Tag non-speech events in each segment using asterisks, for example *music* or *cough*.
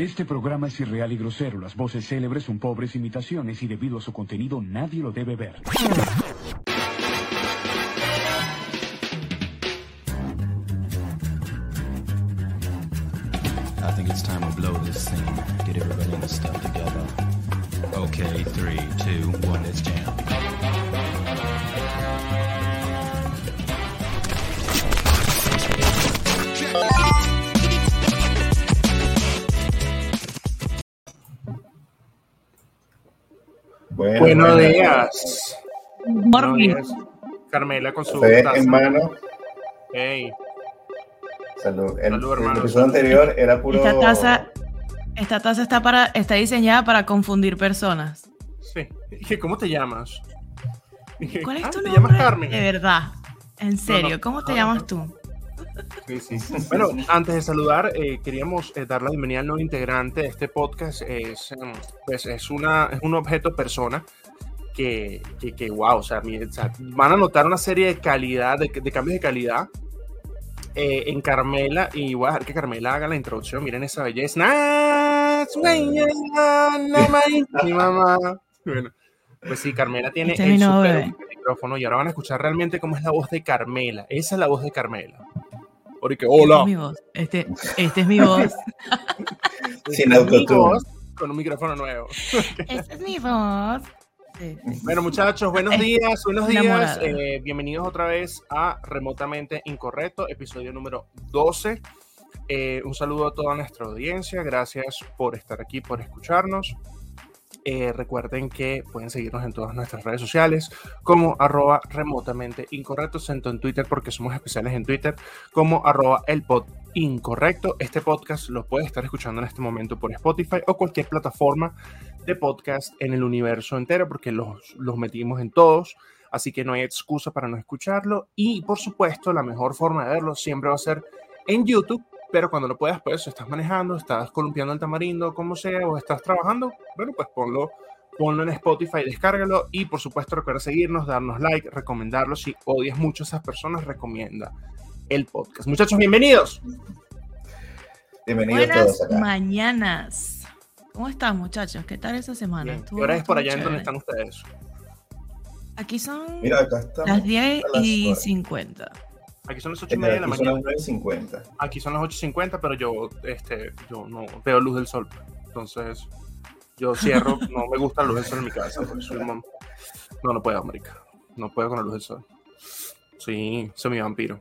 Este programa es irreal y grosero. Las voces célebres son pobres imitaciones y debido a su contenido nadie lo debe ver. Okay, three, two, one, Buenos bueno. días. Buenos días. Carmela con su taza. en mano. Ey, Salud. El, Salud, el hermano. episodio anterior era puro. Esta taza, esta taza está para, está diseñada para confundir personas. sí. Dije, ¿cómo te llamas? Dije, ¿Cuál es "Ah, tu ¿Te nombre? llamas Carmen? De verdad. En serio, no. ¿cómo te Ah, llamas no. tú? Sí, sí. Bueno, antes de saludar, eh, queríamos eh, dar la bienvenida al nuevo integrante de este podcast. Es, em, pues, es, una, es un objeto persona que, que, que, wow, o sea, mi- o sea, van a notar una serie de calidad, de, de cambios de calidad eh, en Carmela. Y voy a dejar que Carmela haga la introducción. Miren esa belleza. ¡Ah, sueña, na, mai, mi mamá! Bueno, pues sí, Carmela tiene Este es el super bebé. micrófono y ahora van a escuchar realmente cómo es la voz de Carmela. Esa es la voz de Carmela. Porque, Esta hola. es mi voz. Este, este es mi voz. *laughs* Sin autotune. Con un micrófono nuevo. *laughs* Esta es mi voz. Bueno, muchachos, buenos días, buenos días. Eh, bienvenidos otra vez a Remotamente Incorrecto, episodio número 12. Eh, un saludo a toda nuestra audiencia. Gracias por estar aquí, por escucharnos. Eh, recuerden que pueden seguirnos en todas nuestras redes sociales como arroba remotamente incorrecto, tanto en Twitter porque somos especiales en Twitter, como arroba el pod incorrecto. Este podcast lo puedes estar escuchando en este momento por Spotify o cualquier plataforma de podcast en el universo entero porque los, los metimos en todos. Así que no hay excusa para no escucharlo. Y por supuesto, la mejor forma de verlo siempre va a ser en YouTube. Pero cuando lo puedas, pues, estás manejando, estás columpiando el tamarindo, como sea, o estás trabajando, bueno, pues ponlo, ponlo en Spotify, descárgalo. Y por supuesto, recuerda seguirnos, darnos like, recomendarlo. Si odias mucho a esas personas, recomienda el podcast. Muchachos, bienvenidos. Bienvenidos Buenas todos acá. mañanas. ¿Cómo están, muchachos? ¿Qué tal esa semana? Bien. ¿Qué hora es por allá en donde están ustedes? Aquí son Mira, acá estamos. las 10 a las y horas. 50. Aquí son las 8 y media de la Aquí son mañana. las 9.50. Aquí son las 8.50, pero yo, este, yo no veo luz del sol. Entonces, yo cierro, *laughs* no me gusta la luz del sol en mi casa. un No, no puedo, marica. No puedo con la luz del sol. Sí, soy mi vampiro.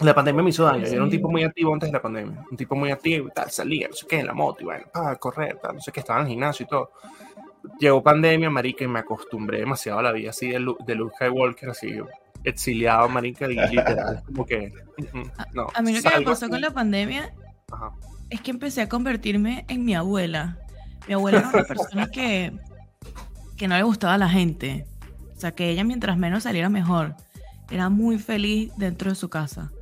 La pandemia me hizo daño. Yo era un tipo muy activo antes de la pandemia. Un tipo muy activo y tal. Salía, no sé qué, en la moto y bueno, para correr, tal, no sé qué, estaba en el gimnasio y todo. Llegó pandemia, marica, y me acostumbré demasiado a la vida así de, Lu- de Luke Skywalker, así exiliado, marica, y literal. *laughs* Como que, no. A mí lo que me pasó con la pandemia ajá. es que empecé a convertirme en mi abuela. Mi abuela era una *laughs* persona que, que no le gustaba a la gente. O sea, que ella mientras menos saliera mejor. Era muy feliz dentro de su casa.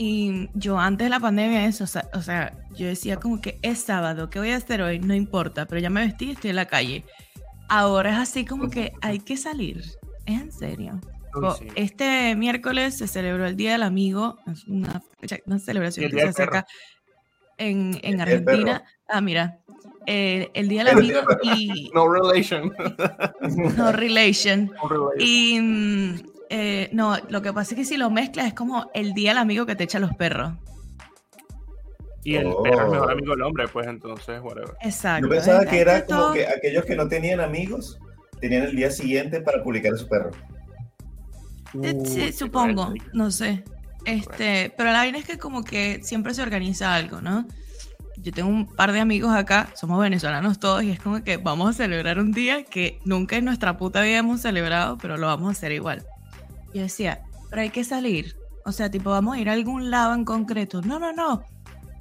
Y yo antes de la pandemia eso, o sea, o sea, yo decía como que es sábado, ¿qué voy a hacer hoy? No importa, pero ya me vestí y estoy en la calle. Ahora es así como que hay que salir. Es en serio. Uy, Oh, sí. Este miércoles se celebró el Día del Amigo, es una, fecha- una Y celebración el que se Perro. acerca en, en Argentina. Ah, mira, eh, el Día del Amigo y No relation. no relation. *laughs* No relation. Y mm, eh, no, lo que pasa es que si lo mezclas es como el Día del Amigo que te echa los perros. Y el Oh. perro es mejor amigo del hombre, pues entonces, whatever. Exacto. Yo pensaba que era como que aquellos que no tenían amigos tenían el día siguiente para publicar a su perro. Eh, Uy, sí, supongo, no sé. Este, pero la vaina es que como que siempre se organiza algo, ¿no? Yo tengo un par de amigos acá, somos venezolanos todos, y es como que vamos a celebrar un día que nunca en nuestra puta vida hemos celebrado, pero lo vamos a hacer igual. Yo decía, pero hay que salir. O sea, tipo, vamos a ir a algún lado en concreto. No, no, no.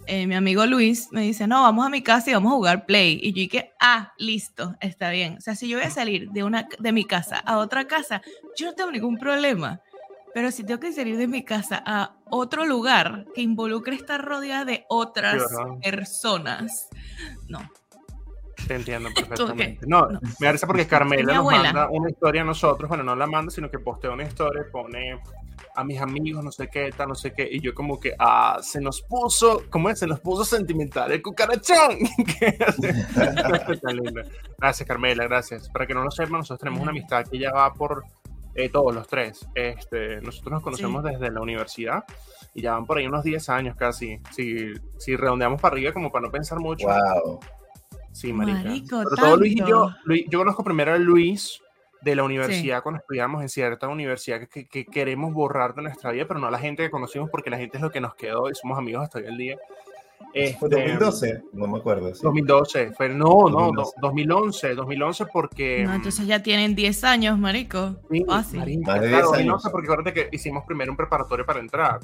Eh, mi amigo Luis me dice, no, vamos a mi casa y vamos a jugar Play. Y yo dije, ah, listo, está bien. O sea, si yo voy a salir de, una, de mi casa a otra casa, yo no tengo ningún problema. Pero si tengo que salir de mi casa a otro lugar que involucre estar rodeada de otras personas, no. Te entiendo *laughs* ¿Tú perfectamente. No, No. me parece porque Carmela nos manda una historia a nosotros. Bueno, no la manda, sino que postea una historia, pone a mis amigos, no sé qué, tal, no sé qué, y yo como que, ah, se nos puso, ¿cómo es? Se nos puso sentimental el cucarachón. *laughs* *laughs* Gracias, Carmela, gracias. Para que no lo sepan, nosotros tenemos una amistad que ya va por eh, todos los tres. Este, nosotros nos conocemos desde la universidad y ya van por ahí unos 10 años casi. Si, si redondeamos para arriba, como para no pensar mucho. Wow. Sí, marica. Marico, Pero todo Luis y yo, Luis- yo conozco primero a Luis de la universidad cuando estudiamos en cierta universidad que, que queremos borrar de nuestra vida, pero no a la gente que conocimos porque la gente es lo que nos quedó y somos amigos hasta hoy el día. ¿Fue Este, 2012? No me acuerdo. sí. 2012, fue, no, no, 2012. do- 2011, 2011 porque... No, entonces ya tienen 10 años, marico. Sí, Fácil. marica, Más de claro, 10 y no años. sé, porque acuérdate que hicimos primero un preparatorio para entrar.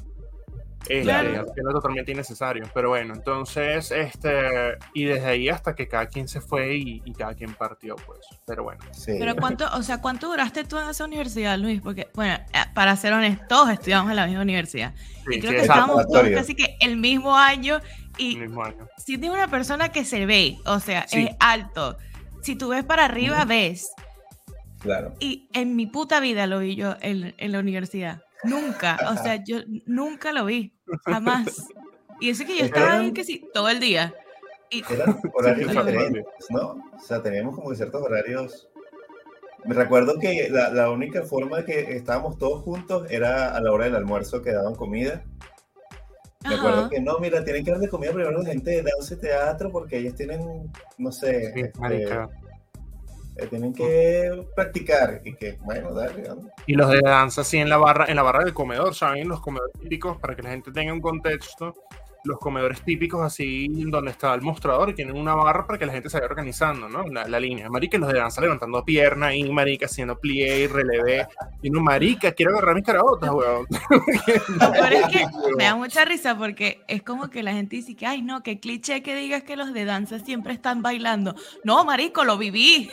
Este, Claro. que era totalmente innecesario. Pero bueno, entonces, este, y desde ahí hasta que cada quien se fue y, y cada quien partió, pues. Pero bueno. Sí. Pero *laughs* cuánto, o sea, ¿cuánto duraste tú en esa universidad, Luis? Porque, bueno, eh, para ser honestos, todos estudiamos en la misma universidad. Sí, y creo sí, que exacto, estábamos todos casi que el mismo año. el Y mismo año. si tienes una persona que se ve, o sea, Sí. es alto. Si tú ves para arriba, ves. Claro. Y en mi puta vida lo vi yo en, en la universidad. Nunca. O sea, yo nunca lo vi. Jamás. Y eso que yo estaba ahí que sí, todo el día. Y Eran *laughs* horarios Sí, diferentes, ¿no? O sea, teníamos como ciertos horarios. Me recuerdo que la, la única forma de que estábamos todos juntos era a la hora del almuerzo que daban comida. Me acuerdo que no, mira, tienen que darle comida primero a la gente de danza y teatro porque ellos tienen, no sé, Sí, este, marica. Eh, tienen que practicar y que, bueno, dale, ¿no? Y los de danza así en la barra, en la barra del comedor, ¿saben? Los comedores típicos, para que la gente tenga un contexto, los comedores típicos así donde está el mostrador y tienen una barra para que la gente se vaya organizando, ¿no? La, la línea. Marica, y los de danza levantando pierna ahí, marica, haciendo plie y relevé. Y no, marica, quiero agarrar mis carabotas, weón. *laughs* Pero es que me da mucha risa porque es como que la gente dice que, ay, no, qué cliché que digas que los de danza siempre están bailando. No, marico, lo viví.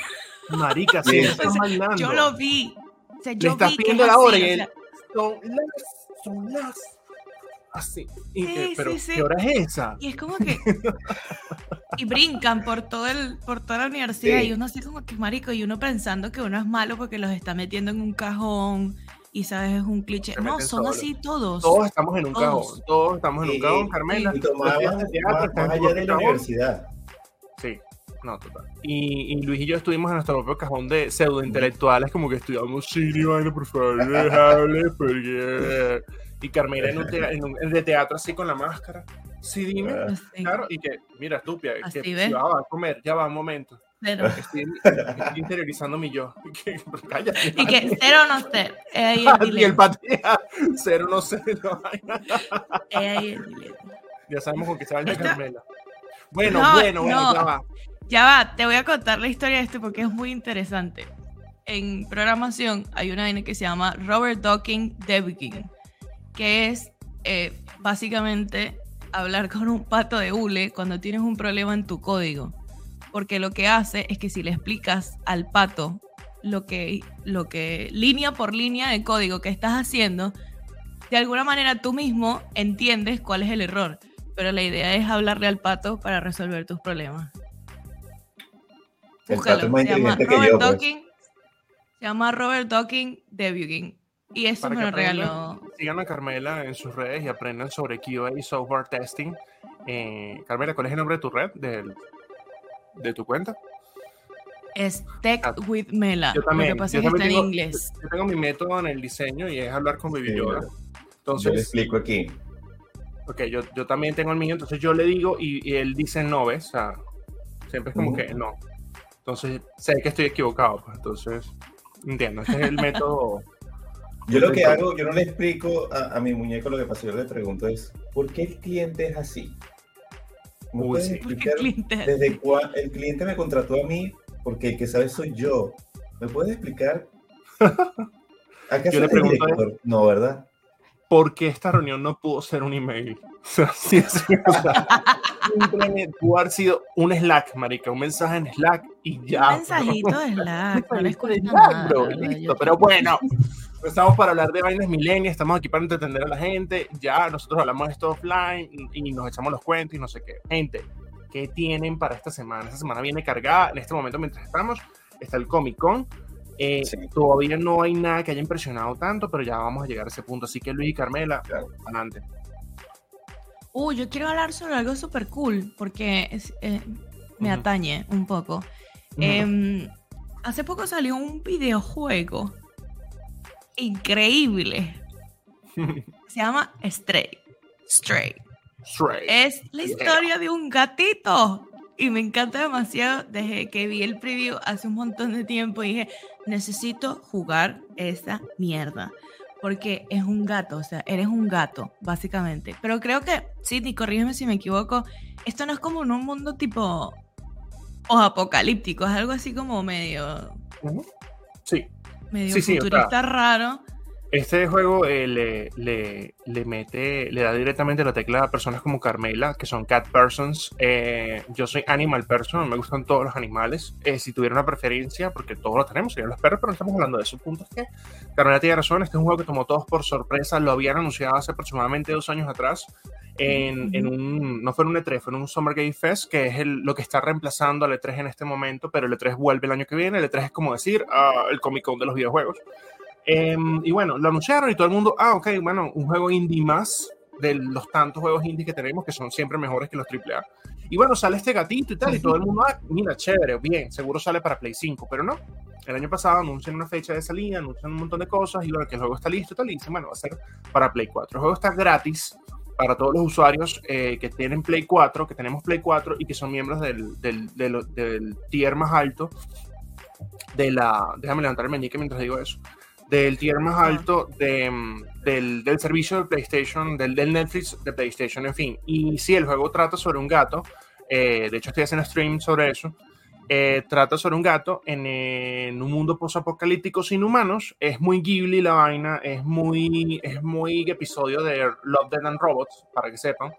Marica, *laughs* Sí. sí, O están sea, bailando. Yo lo vi. O sea, Le yo estás vi pidiendo la hora y él, son las, son las, así. Y, Sí, eh, pero, sí, sí. ¿qué hora es esa? Y es como que. *laughs* y brincan por todo el, por toda la universidad. Sí. Y uno así como que marico. Y uno pensando que uno es malo porque los está metiendo en un cajón. Y sabes, es un cliché. No, son así todos. Todos estamos en un Todos. cajón, todos estamos en un cajón, Carmela. Y días de teatro más, allá de la universidad. Sí, no, total. Y, y Luis y yo estuvimos en nuestro propio cajón de pseudo intelectuales, como que estudiamos cine vaina, por favor, dejable, porque. Y Carmela en un, *laughs* en un- de teatro así con la máscara. Sí, dime. Ah. Así, Claro, y que, mira, estúpida, Así que si va a comer, ya va, un momento. Estoy, estoy interiorizando mi yo. Y *laughs* que, cállate. y que cero no ahí el *laughs* y el patea, cero no ahí el dilema. ya sabemos con qué se baña Carmela. Bueno, No, bueno, bueno, no. ya va. Ya va, te voy a contar la historia de esto porque es muy interesante. En programación hay una vaina que se llama Robert Docking Debugging, que es eh, básicamente hablar con un pato de hule cuando tienes un problema en tu código. Porque lo que hace es que si le explicas al pato lo que, lo que línea por línea de código que estás haciendo, de alguna manera tú mismo entiendes cuál es el error. Pero la idea es hablarle al pato para resolver tus problemas. El Búscalo, pato es más se llama inteligente que Robert yo, pues. Se llama Robert Docking Debugging. Y eso Para me lo regaló. Sigan a Carmela en sus redes y aprendan sobre QA y software testing. Eh, Carmela, ¿cuál es el nombre de tu red? Del- de tu cuenta? Es Tech with Mela. Ah, Yo también. Lo que pasa yo es que está también en tengo- inglés. Yo tengo mi método en el diseño y es hablar con Baby Yoda. Yo le Entonces, explico aquí. ok, yo, yo también tengo el mío, entonces yo le digo y, y él dice no, ¿ves? O sea, siempre es como Ujú. que no. Entonces, sé que estoy equivocado, pues, entonces, entiendo, este es el *laughs* método. Yo lo que hago, yo no le explico a, a mi muñeco lo que pasa, yo le pregunto es, ¿por qué el cliente es así? ¿Me Uy, sí. Explicar cliente. desde cuándo el cliente me contrató a mí? Porque el que sabe soy yo. ¿Me puedes explicar? *laughs* ¿Acaso Yo le pregunto él. No, ¿verdad? ¿Por qué esta reunión no pudo ser un email? *laughs* O sea, sí, sí, o sea, simplemente pudo haber sido un Slack, marica, un mensaje en Slack y ya. Un mensajito de *laughs* Slack. No les cuesta nada. bro, listo. Pero bueno, no estamos para hablar de vainas milenias, estamos aquí para entretener a la gente. Ya nosotros hablamos de esto offline y y nos echamos los cuentos y no sé qué. Gente, ¿qué tienen para esta semana? Esta semana viene cargada. En este momento, mientras estamos, está el Comic Con. Eh, Sí. Todavía no hay nada que haya impresionado tanto, pero ya vamos a llegar a ese punto. Así que Luis y Carmela, Claro. adelante. Uh, yo quiero hablar sobre algo súper cool, porque es- eh, me atañe un poco. Em, hace poco salió un videojuego increíble. *laughs* Se llama Stray. Stray. Stray. Es la Yeah. historia de un gatito. Y me encanta demasiado desde que vi el preview hace un montón de tiempo. Dije, necesito jugar esa mierda. Porque es un gato, o sea, eres un gato, básicamente. Pero creo que, Sidney, corrígeme si me equivoco, esto no es como en un mundo tipo o apocalíptico, es algo así como medio. Sí, medio Sí, sí, o sea, futurista raro. Este juego eh, le, le, le mete, le da directamente la tecla a personas como Carmela, que son cat persons. Eh, yo soy animal person, me gustan todos los animales. Eh, si tuviera una preferencia, porque todos lo tenemos, serían los perros, pero no estamos hablando de eso. El punto es que Carmela tiene razón, este es un juego que tomó todos por sorpresa, lo habían anunciado hace aproximadamente dos años atrás. En, en un, no fue en un E3, fue en un Summer Game Fest, que es el- lo que está reemplazando al E3 en este momento, pero el E3 vuelve el año que viene. El E3 es como decir ah, el Comic Con de los videojuegos. Em, y bueno, lo anunciaron y todo el mundo, ah, ok, bueno, un juego indie más de los tantos juegos indie que tenemos que son siempre mejores que los AAA. Y bueno, sale este gatito y tal, y todo el mundo, ah, mira, chévere, bien, seguro sale para Play 5, pero no. El año pasado anuncian una fecha de salida, anuncian un montón de cosas, y bueno, que el juego está listo y tal, y dicen, bueno, va a ser para Play 4. El juego está gratis para todos los usuarios eh, que tienen Play 4, que tenemos Play 4 y que son miembros del, del, del, del tier más alto de la. Déjame levantar el meñique mientras digo eso. Del tier más alto de, mm, del, del servicio de PlayStation, del, del Netflix de PlayStation, en fin. Y sí, el juego trata sobre un gato. eh, de hecho, estoy haciendo stream sobre eso. eh, trata sobre un gato en, en un mundo post-apocalíptico sin humanos. Es muy Ghibli la vaina, es muy, es muy episodio de Love, Dead and Robots, para que sepan.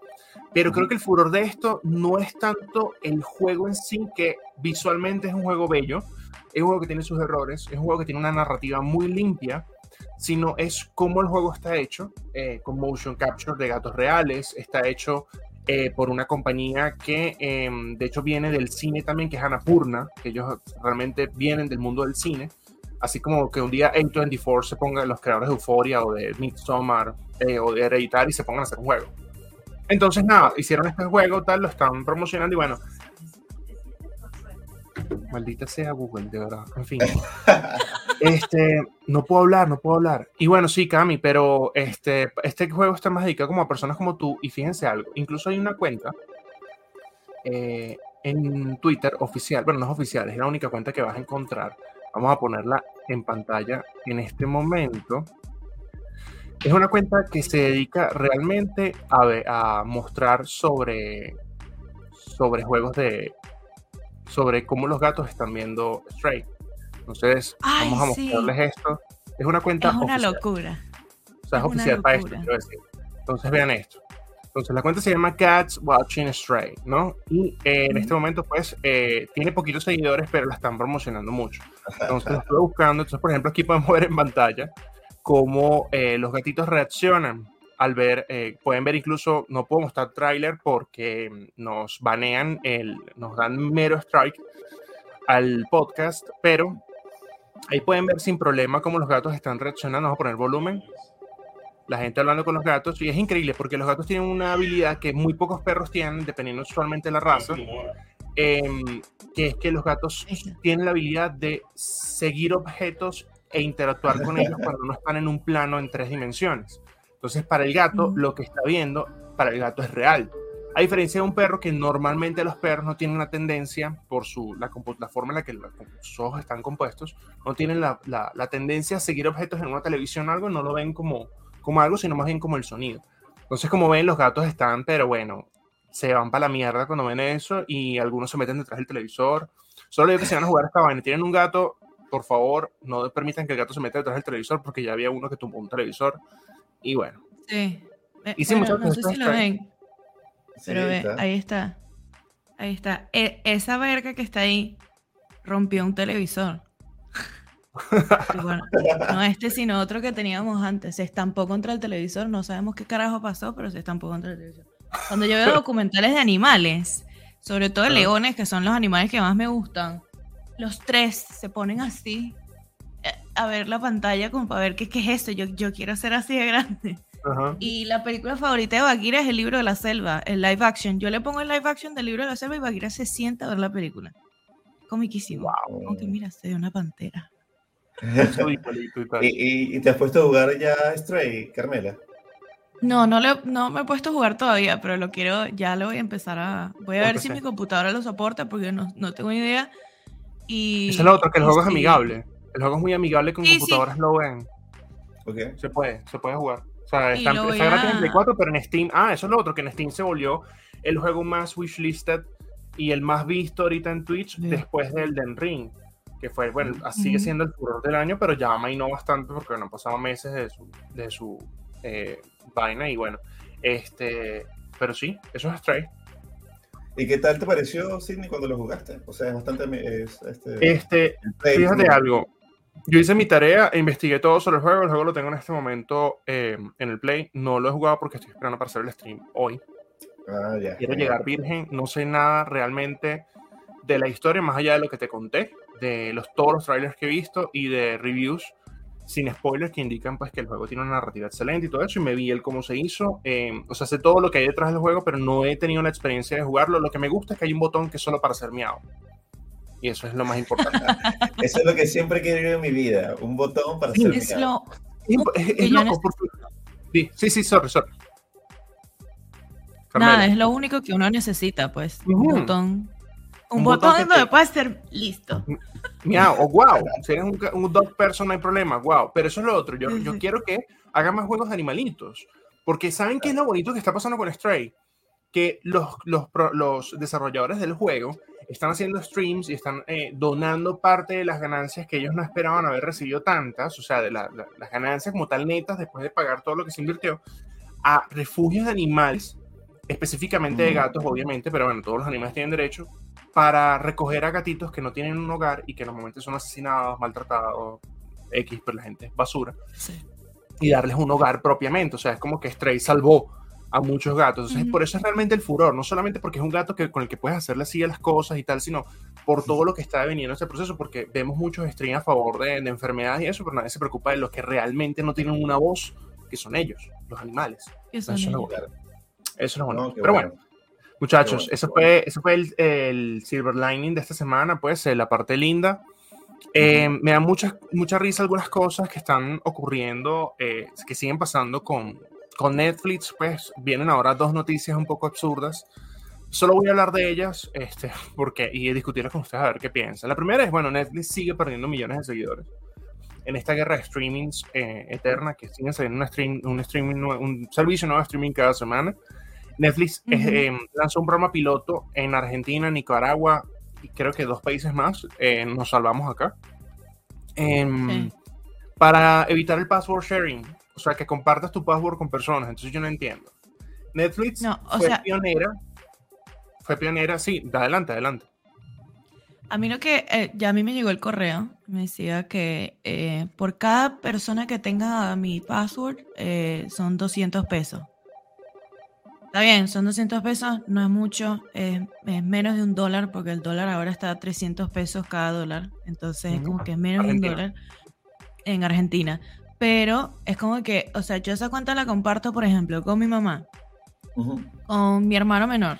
Pero creo que el furor de esto no es tanto el juego en sí, que visualmente es un juego bello, es un juego que tiene sus errores, es un juego que tiene una narrativa muy limpia, sino es cómo el juego está hecho, eh, con motion capture de gatos reales, está hecho eh, por una compañía que eh, de hecho viene del cine también, que es Annapurna, que ellos realmente vienen del mundo del cine, así como que un día A24 se ponga, los creadores de Euphoria o de Midsommar eh, o de Hereditary se pongan a hacer un juego. Entonces, nada, hicieron este juego, tal, lo están promocionando y bueno, Maldita sea Google, de verdad. En fin. Este, no puedo hablar, no puedo hablar. Y bueno, sí, Cami, pero este, este juego está más dedicado como a personas como tú. Y fíjense algo, incluso hay una cuenta eh, en Twitter oficial, bueno, no es oficial, es la única cuenta que vas a encontrar. Vamos a ponerla en pantalla en este momento. Es una cuenta que se dedica realmente a, a mostrar sobre, sobre juegos de, sobre cómo los gatos están viendo Stray. Entonces, Ay, vamos a sí. mostrarles esto. Es una cuenta Es una oficial. locura. O sea, es es oficial para esto, quiero decir. Entonces, vean esto. Entonces, la cuenta se llama Cats Watching Stray, ¿no? Y eh, en este momento, pues, eh, tiene poquitos seguidores, pero la están promocionando mucho. Entonces, lo estuve buscando. Entonces, por ejemplo, aquí podemos ver en pantalla cómo eh, los gatitos reaccionan al ver, eh, pueden ver incluso, no puedo mostrar tráiler porque nos banean, el, nos dan mero strike al podcast, pero ahí pueden ver sin problema cómo los gatos están reaccionando. Vamos a poner volumen. La gente hablando con los gatos y es increíble porque los gatos tienen una habilidad que muy pocos perros tienen, dependiendo usualmente de la raza, em, que es que los gatos tienen la habilidad de seguir objetos e interactuar con ellos cuando no están en un plano en tres dimensiones. Entonces, para el gato, lo que está viendo, para el gato es real. A diferencia de un perro que normalmente los perros no tienen una tendencia, por su, la, la forma en la que la- sus ojos están compuestos, no tienen la, la- la tendencia a seguir objetos en una televisión o algo, no lo ven como, como algo, sino más bien como el sonido. Entonces, como ven, los gatos están, pero bueno, se van para la mierda cuando ven eso y algunos se meten detrás del televisor. Solo digo que si van a jugar esta vaina tienen un gato, por favor, no permitan que el gato se meta detrás del televisor porque ya había uno que tumbó un televisor. Y bueno, Sí. Eh, Y sí, bueno, no sé si lo ven, Sí, pero ve, está. ahí está. Ahí está. E- esa verga que está ahí rompió un televisor. Bueno, no este, sino otro que teníamos antes. Se estampó contra el televisor. No sabemos qué carajo pasó, pero se estampó contra el televisor. Cuando yo veo *laughs* documentales de animales, sobre todo de leones, que son los animales que más me gustan, los tres se ponen así a ver la pantalla como para ver qué, qué es esto. Yo, yo quiero ser así de grande. Ajá. Y la película favorita de Bagheera es el libro de la selva, el live action. Yo le pongo el live action del libro de la selva y Bagheera se sienta a ver la película. Comiquísimo. Aunque mira, se ve una pantera. *laughs* Y. ¿Y, y, te has puesto a jugar ya Stray, Carmela? No, no, le- no me he puesto a jugar todavía, pero lo quiero, ya lo voy a empezar a... Voy a ver si mi computadora lo soporta porque no, no tengo idea. Y, Esa es la otra, que el juego es sí. amigable. El juego es muy amigable con Sí, sí. computadoras low end. Ok. Se puede, se puede jugar. O sea, está, gratis en Play 4, pero en Steam. Ah, eso es lo otro, que en Steam se volvió el juego más wishlisted y el más visto ahorita en Twitch después del Den Ring. Que fue, bueno, sigue siendo el furor del año, pero ya mainó bastante porque no han pasado meses de su, de su eh, vaina y bueno. Este, pero sí, eso es Stray. ¿Y qué tal te pareció, Sidney, cuando lo jugaste? O sea, es bastante... Es, este, Este, Fíjate algo. Yo hice mi tarea e investigué todo sobre el juego. El juego lo tengo en este momento eh, en el Play. No lo he jugado porque estoy esperando para hacer el stream hoy. Ah. Quiero llegar virgen. No sé nada realmente de la historia, más allá de lo que te conté, de los, todos los trailers que he visto y de reviews sin spoilers que indican pues que el juego tiene una narrativa excelente y todo eso. Y me vi el cómo se hizo. eh, o sea, sé todo lo que hay detrás del juego, pero no he tenido la experiencia de jugarlo. Lo que me gusta es que hay un botón que es solo para hacer miau. Y eso es lo más importante. *laughs* Eso es lo que siempre he querido en mi vida. Un botón para hacer Es lo... Es, es- loco, porque- Sí, sí, sí, sorry, sorry. Nada, es lo único que uno necesita, pues. Ujú. Un botón. Un, Un botón, botón donde te- puede ser listo. Miau, o wow. *laughs* Si eres un, un dog person, no hay problema. Wow. Pero eso es lo otro. Yo, yo quiero que hagan más juegos de animalitos. Porque ¿saben qué es lo bonito que está pasando con Stray? Que los, los, los desarrolladores del juego están haciendo streams y están eh, donando parte de las ganancias que ellos no esperaban haber recibido tantas, o sea, de la- la- las ganancias como tal netas después de pagar todo lo que se invirtió, a refugios de animales, específicamente de gatos, obviamente, pero bueno, todos los animales tienen derecho, para recoger a gatitos que no tienen un hogar y que normalmente son asesinados, maltratados, X, pero la gente es basura, Sí. y darles un hogar propiamente. O sea, es como que Stray salvó a muchos gatos. Entonces, por eso es realmente el furor, no solamente porque es un gato que, con el que puedes hacerle así a las cosas y tal, sino por todo lo que está deveniendo este proceso, porque vemos muchos streams a favor de, de enfermedades y eso, pero nadie se preocupa de los que realmente no tienen una voz, que son ellos, los animales. Eso es lo ellos. bueno. Eso es lo bueno. No, pero bueno, Muchachos, bueno, eso, fue, eso fue el, el silver lining de esta semana, pues, eh, la parte linda. Eh, me da mucha, mucha risa algunas cosas que están ocurriendo, eh, que siguen pasando con, con Netflix, pues vienen ahora dos noticias un poco absurdas. Solo voy a hablar de ellas este, *laughs* porque, y discutirlas con ustedes a ver qué piensan. La primera es, bueno, Netflix sigue perdiendo millones de seguidores en esta guerra de streamings eh, eterna, que siguen saliendo un, stream, un, streaming, un servicio nuevo de streaming cada semana. Netflix eh, eh, lanzó un programa piloto en Argentina, Nicaragua y creo que dos países más. eh, nos salvamos acá. Em, Sí. Para evitar el password sharing. O sea, que compartas tu password con personas. Entonces yo no entiendo. Netflix No, o fue sea- pionera. Fue pionera, sí. Adelante, adelante. A mí lo que, eh, ya a mí me llegó el correo, me decía que eh, por cada persona que tenga mi password eh, son 200 pesos. Está bien, son 200 pesos, no es mucho, es menos de un dólar porque el dólar ahora está a 300 pesos cada dólar, entonces es como que es menos de un dólar en Argentina. Pero es como que, o sea, yo esa cuenta la comparto, por ejemplo, con mi mamá, con mi hermano menor,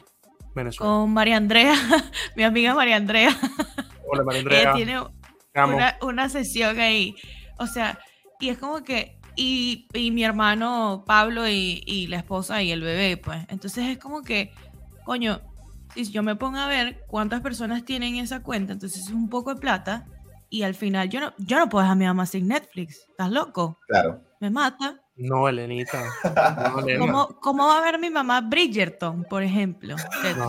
Venezuela. con María Andrea, *laughs* mi amiga María Andrea. *laughs* Hola, María Ella Andrea. tiene te amo. una, una sesión ahí. O sea, y es como que, y, y mi hermano Pablo y, y la esposa y el bebé, pues. Entonces es como que, coño, si yo me pongo a ver cuántas personas tienen esa cuenta, entonces es un poco de plata. Y al final yo no, yo no puedo dejar a mi mamá sin Netflix. ¿Estás loco? Claro. Me mata. No, Elenita. No, *laughs* Elena. ¿Cómo, ¿Cómo va a ver mi mamá Bridgerton, por ejemplo? No.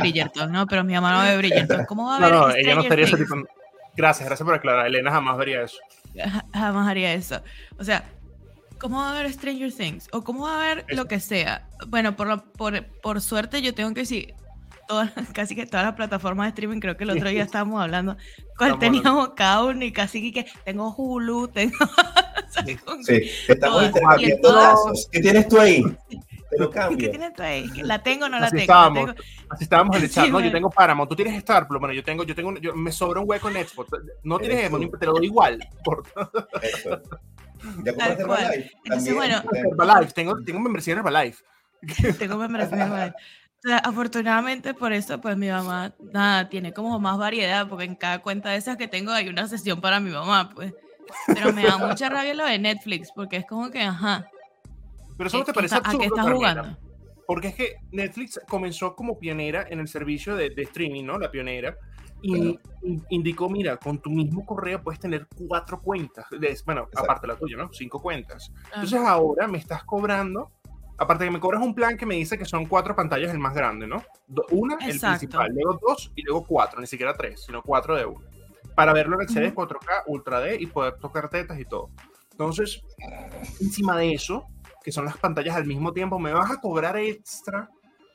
Bridgerton, ¿no? Pero mi mamá no ve Bridgerton. ¿Cómo va a No, ver no, ella no estaría ese tipo. Gracias, gracias por aclarar. Elena jamás vería eso. Ja- jamás haría eso. O sea, ¿cómo va a ver Stranger Things? O cómo va a ver lo que sea. Bueno, por, lo- por, por suerte yo tengo que decir, todas, *laughs* casi que todas las plataformas de streaming, creo que el otro día *laughs* estábamos hablando, cuál Estamos teníamos cada uno y casi que tengo Hulu, tengo... o sea, con- Sí, estamos Todas. ¿Qué tienes tú ahí? *laughs* ¿Qué tienes tú ahí? ¿La tengo o no la Así tengo? estábamos, ¿La tengo? así estábamos en el Sí, chat, ¿no? Yo bueno. tengo Paramount, tú tienes Star Plus, bueno, yo tengo, yo tengo, yo, me sobra un hueco en Xbox. No tienes ni- te lo doy igual. Por Eso. ¿Ya compraste cual. Herbalife? Entonces, bueno, Herbalife, tengo, tengo membresía en Herbalife. Tengo membresía en Herbalife. Sea, afortunadamente por eso, pues mi mamá, nada, tiene como más variedad, porque en cada cuenta de esas que tengo hay una sesión para mi mamá, pues. Pero me da mucha rabia lo de Netflix, porque es como que, ajá, Pero eso no te ¿qué parece está- ¿a qué absurdo, estás Carmela? jugando? Porque es que Netflix comenzó como pionera en el servicio de, de streaming, ¿no? La pionera. Y in- indicó, mira, con tu mismo correo puedes tener cuatro cuentas. de- bueno, Exacto. aparte la tuya, ¿no? Cinco cuentas. Ah. Entonces ahora me estás cobrando, aparte que me cobras un plan que me dice que son cuatro pantallas el más grande, ¿no? Una, el Exacto. principal, luego dos y luego cuatro, ni siquiera tres, sino cuatro de uno. Para verlo en HD Ujú. 4K, Ultra D y poder tocar tetas y todo. Entonces, encima de eso, que son las pantallas al mismo tiempo, me vas a cobrar extra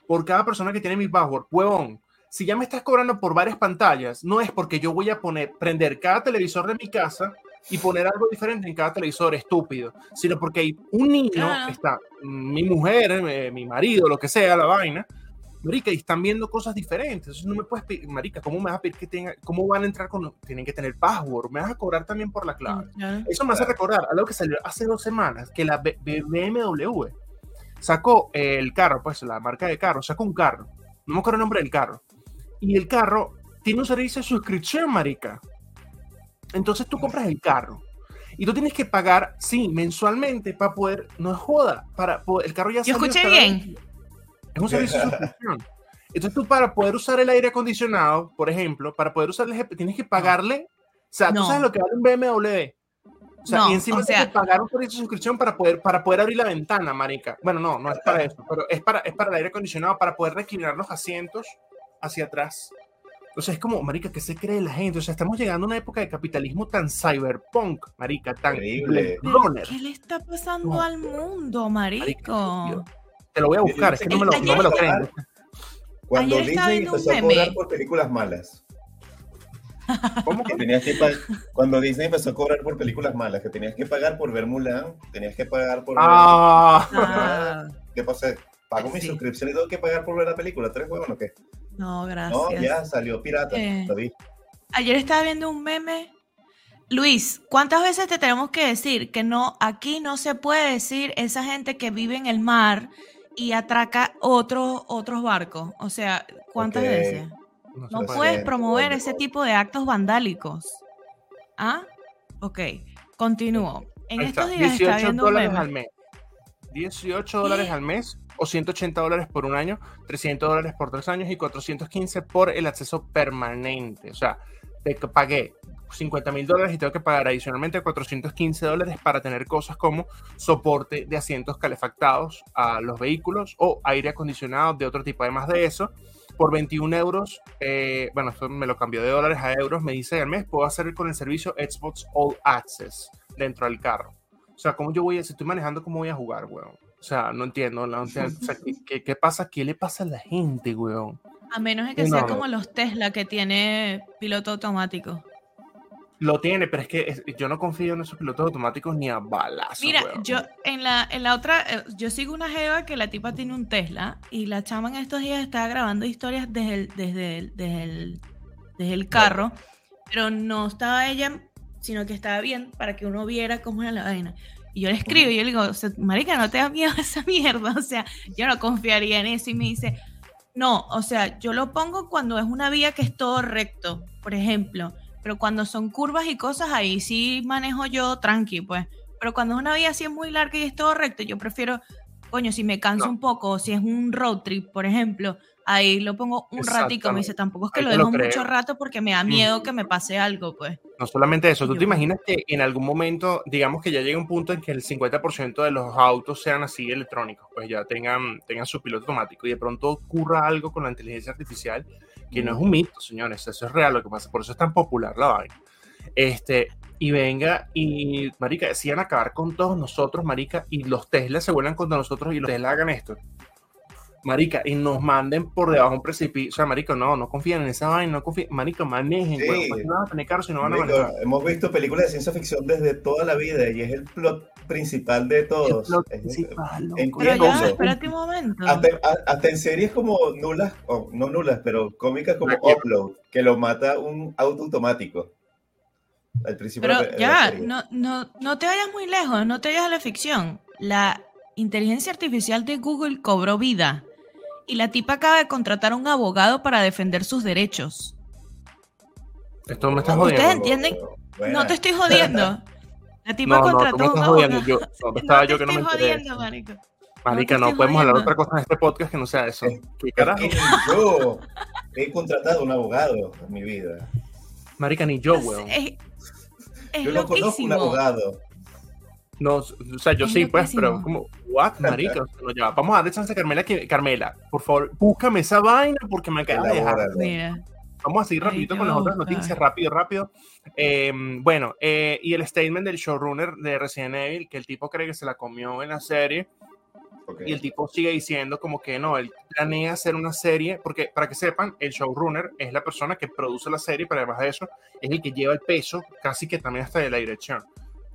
por cada persona que tiene mi password. Huevón, si ya me estás cobrando por varias pantallas, no es porque yo voy a poner, prender cada televisor de mi casa y poner algo diferente en cada televisor, estúpido, sino porque hay un niño, Claro. está mm, mi mujer, eh, mi marido, lo que sea, la vaina, marica, y están viendo cosas diferentes. Entonces no me puedes pedir, marica, ¿cómo me vas a pedir que tenga, cómo van a entrar con, tienen que tener password? Me vas a cobrar también por la clave. Claro. Eso me hace recordar algo que salió hace dos semanas, que la B- B- BMW sacó el carro, pues la marca de carro, sacó un carro, no me acuerdo el nombre del carro, y el carro tiene un servicio de suscripción, marica. Entonces tú compras el carro y tú tienes que pagar, sí, mensualmente para poder, no es joda, para poder, el carro ya Yo escuché bien. es un servicio de *laughs* suscripción. Entonces tú para poder usar el aire acondicionado, por ejemplo, para poder usar el GP, tienes que pagarle, o sea, tú No. sabes lo que vale un BMW. O sea, No, y encima o tienes sea- que pagar un servicio de suscripción para poder, para poder abrir la ventana, marica. Bueno, no, no es para eso, pero es para, es para el aire acondicionado, para poder reclinar los asientos hacia atrás. Entonces es como, marica, ¿qué se cree la gente? O sea, estamos llegando a una época de capitalismo tan cyberpunk, marica, tan Runner. ¿Qué le está pasando No. al mundo, marico? Te lo voy a buscar, es que no me lo, no me lo creen. Cuando Ayer Disney viendo un empezó a meme. cobrar por películas malas. *laughs* ¿Cómo? Que tenías que pa- Cuando Disney empezó a cobrar por películas malas, que tenías que pagar por ver Mulan, tenías que pagar por ver... Ah, Ah, ¿Qué pasa? Pago mi Sí. suscripción y tengo que pagar por ver la película. ¿Tres huevos o qué? No, gracias. No, ya salió pirata. Eh. Lo vi. Ayer estaba viendo un meme. Luis, ¿cuántas veces te tenemos que decir que no, aquí no se puede decir esa gente que vive en el mar y atraca otros otros barcos? O sea, ¿cuántas veces? no puedes promover ese tipo de actos vandálicos. ¿Ah? Ok, continúo. En Ahí estos está, días estaba 18 viendo un dólares meme. al mes. 18 dólares al mes o 180 dólares por un año, 300 dólares por tres años y 415 por el acceso permanente. O sea, te pagué 50 mil dólares y tengo que pagar adicionalmente 415 dólares para tener cosas como soporte de asientos calefactados a los vehículos o aire acondicionado de otro tipo. Además de eso, por 21 euros, eh, bueno, esto me lo cambió de dólares a euros, me dice al mes, puedo hacer con el servicio Xbox All Access dentro del carro. O sea, ¿cómo yo voy a, si estoy manejando, cómo voy a jugar, weón? O sea, no entiendo, entiendo. O sea, *laughs* ¿qué, pasa? ¿Qué le pasa a la gente, weón? A menos de que No, sea como los Tesla que tiene piloto automático. Lo tiene, pero es que es- yo no confío en esos pilotos automáticos ni a balazos, Mira, weón. yo en la, en la otra, eh, yo sigo una jeva que la tipa tiene un Tesla y la chama en estos días estaba grabando historias desde el, desde el, desde el, desde el carro, pero no estaba ella, sino que estaba bien para que uno viera cómo era la vaina. Y yo le escribo y yo le digo, o sea, marica, no te da miedo *laughs* esa mierda, o sea, yo no confiaría en eso y me dice, no, o sea, yo lo pongo cuando es una vía que es todo recto, por ejemplo, pero cuando son curvas y cosas, ahí sí manejo yo tranqui, pues. Pero cuando es una vía así es muy larga y es todo recto, yo prefiero, coño, si me canso No. un poco, o si es un road trip, por ejemplo, ahí lo pongo un ratico, me dice, tampoco es que Ahí lo te lo dejo mucho rato porque me da miedo que me pase algo, pues. No solamente eso, tú Yo- te imaginas que en algún momento, digamos que ya llegue un punto en que el 50% de los autos sean así electrónicos, pues ya tengan, tengan su piloto automático y de pronto ocurra algo con la inteligencia artificial, que no es un mito, señores, eso es real lo que pasa, por eso es tan popular la vaina. Este, y venga y, marica, decían acabar con todos nosotros, marica, y los Tesla se vuelvan contra nosotros y los Tesla hagan esto. Marica, y nos manden por debajo de un precipicio. O sea, marica, no, no confíen en esa vaina, no confíen. Marica, manejen, Sí. no van a tener y no van a manejar. hemos visto películas de ciencia ficción desde toda la vida y es el plot principal de todos. Plot Es- principal, en- Pero ya, espérate un momento. Hasta, a- hasta en series como nulas, o no nulas, pero cómicas como. Upload, que lo mata un auto automático. Al principio Pero ya, no, no, no te vayas muy lejos, no te vayas a la ficción. La inteligencia artificial de Google cobró vida y la tipa acaba de contratar a un abogado para defender sus derechos. Esto me estás ¿Ustedes jodiendo. entienden? Buena. No te estoy jodiendo. *laughs* La tipa No, no, tú contrató me a un estás jodiendo. abogado. Yo, ¿dónde *laughs* estaba no te yo que no me enteré? jodiendo, marico. Marica, te no, podemos hablar de jodiendo. otra cosa en este podcast que no sea eso. Es- ¿Qué Es carajo? que yo he contratado a un abogado en mi vida. Marica, ni yo, weón. Es, es Yo no conozco un abogado. No, o sea, yo Es sí, pues, pero como, what, marica, O sea, no, ya, vamos a darle chance a Carmela que, Carmela, por favor, búscame esa vaina porque me acaba de dejar. Mira, Vamos a seguir Ay, rapidito qué con las otras noticias, rápido, rápido. Eh, bueno, eh, y el statement del showrunner de Resident Evil, que el tipo cree que se la comió en la serie, Ok. y el tipo sigue diciendo como que no, él planea hacer una serie, porque para que sepan, el showrunner es la persona que produce la serie, pero además de eso, es el que lleva el peso, casi que también hasta de la dirección.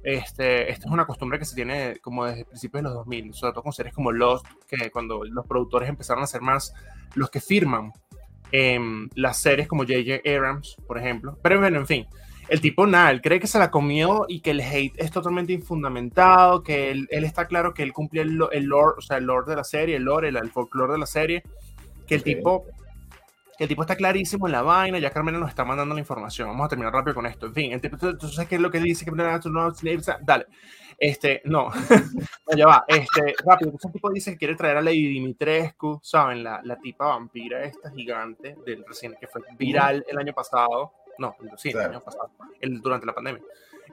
Este, esta es una costumbre que se tiene como desde principios de los 2000, sobre todo con series como Lost, que cuando los productores empezaron a ser más los que firman em, las series como J.J. Abrams, por ejemplo. Pero bueno, en fin, el tipo nada, él cree que se la comió y que el hate es totalmente infundamentado, que él, él está claro que él cumple el, el lore, o sea, el lore de la serie, el lore, el, el folclore de la serie, que el Ok. tipo que el tipo está clarísimo en la vaina, ya Carmela nos está mandando la información. Vamos a terminar rápido con esto. En fin, el tipo, ¿tú, tú sabes qué es lo que dice? Que Dale. Este, no, *laughs* no, ya va. Este, rápido. Entonces el tipo dice que quiere traer a Lady Dimitrescu, ¿saben? La, la tipa vampira esta gigante del recién que fue viral el año pasado. No, sí, Claro. el año pasado, el- durante la pandemia.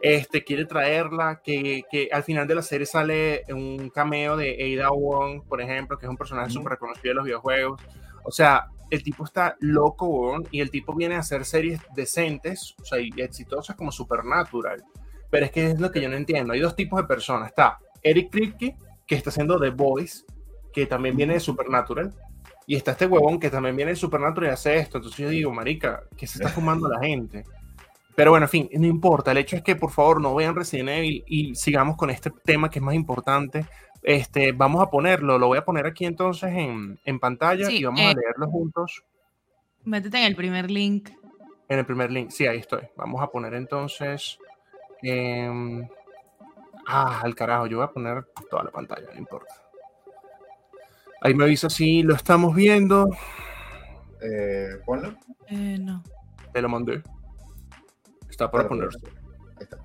Este, quiere traerla, que, que al final de la serie sale un cameo de Ada Wong, por ejemplo, que es un personaje súper reconocido de los videojuegos. O sea, el tipo está loco, weón, y el tipo viene a hacer series decentes, o sea, exitosas como Supernatural. Pero es que es lo que yo no entiendo. Hay dos tipos de personas. Está Eric Kripke, que está haciendo The Voice, que también viene de Supernatural. Y está este huevón que también viene de Supernatural y hace esto. Entonces yo digo, marica, ¿qué se está fumando la gente? Pero bueno, en fin, no importa. El hecho es que por favor no vean Resident Evil y sigamos con este tema que es más importante. Este, vamos a ponerlo, lo voy a poner aquí entonces en, en pantalla Sí, y vamos eh, a leerlo juntos métete en el primer link. en el primer link. Sí, ahí estoy. Vamos a poner entonces. em, ah, al carajo, yo voy a poner toda la pantalla, no importa. Ahí me avisa si lo estamos viendo. Eh, ponlo. Eh, no. Te lo mandé. Está para ponerse. Ahí está.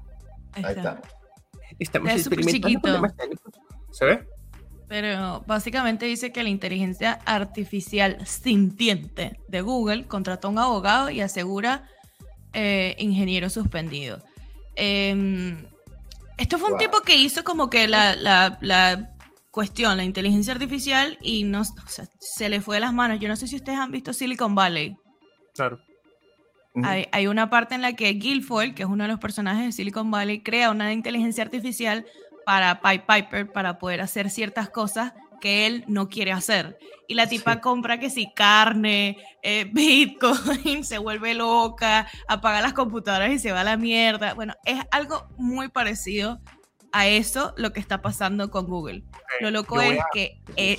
ahí Ahí está. está. Estamos Es experimentando chiquito. ¿Se ve? Pero básicamente dice que la inteligencia artificial sintiente de Google contrató a un abogado y asegura eh, ingeniero suspendido. Em, esto fue un Wow. tipo que hizo como que la, la- la cuestión, la inteligencia artificial, y no, o sea, se le fue de las manos. Yo no sé si ustedes han visto Silicon Valley. Claro. Hay, hay una parte en la que Guilfoyle, que es uno de los personajes de Silicon Valley, crea una inteligencia artificial para Pied Piper para poder hacer ciertas cosas que él no quiere hacer. Y la tipa Sí. compra que si carne, eh, *laughs* Bitcoin, se vuelve loca, apaga las computadoras y se va a la mierda. Bueno, es algo muy parecido a eso lo que está pasando con Google. Lo loco es a- que eh,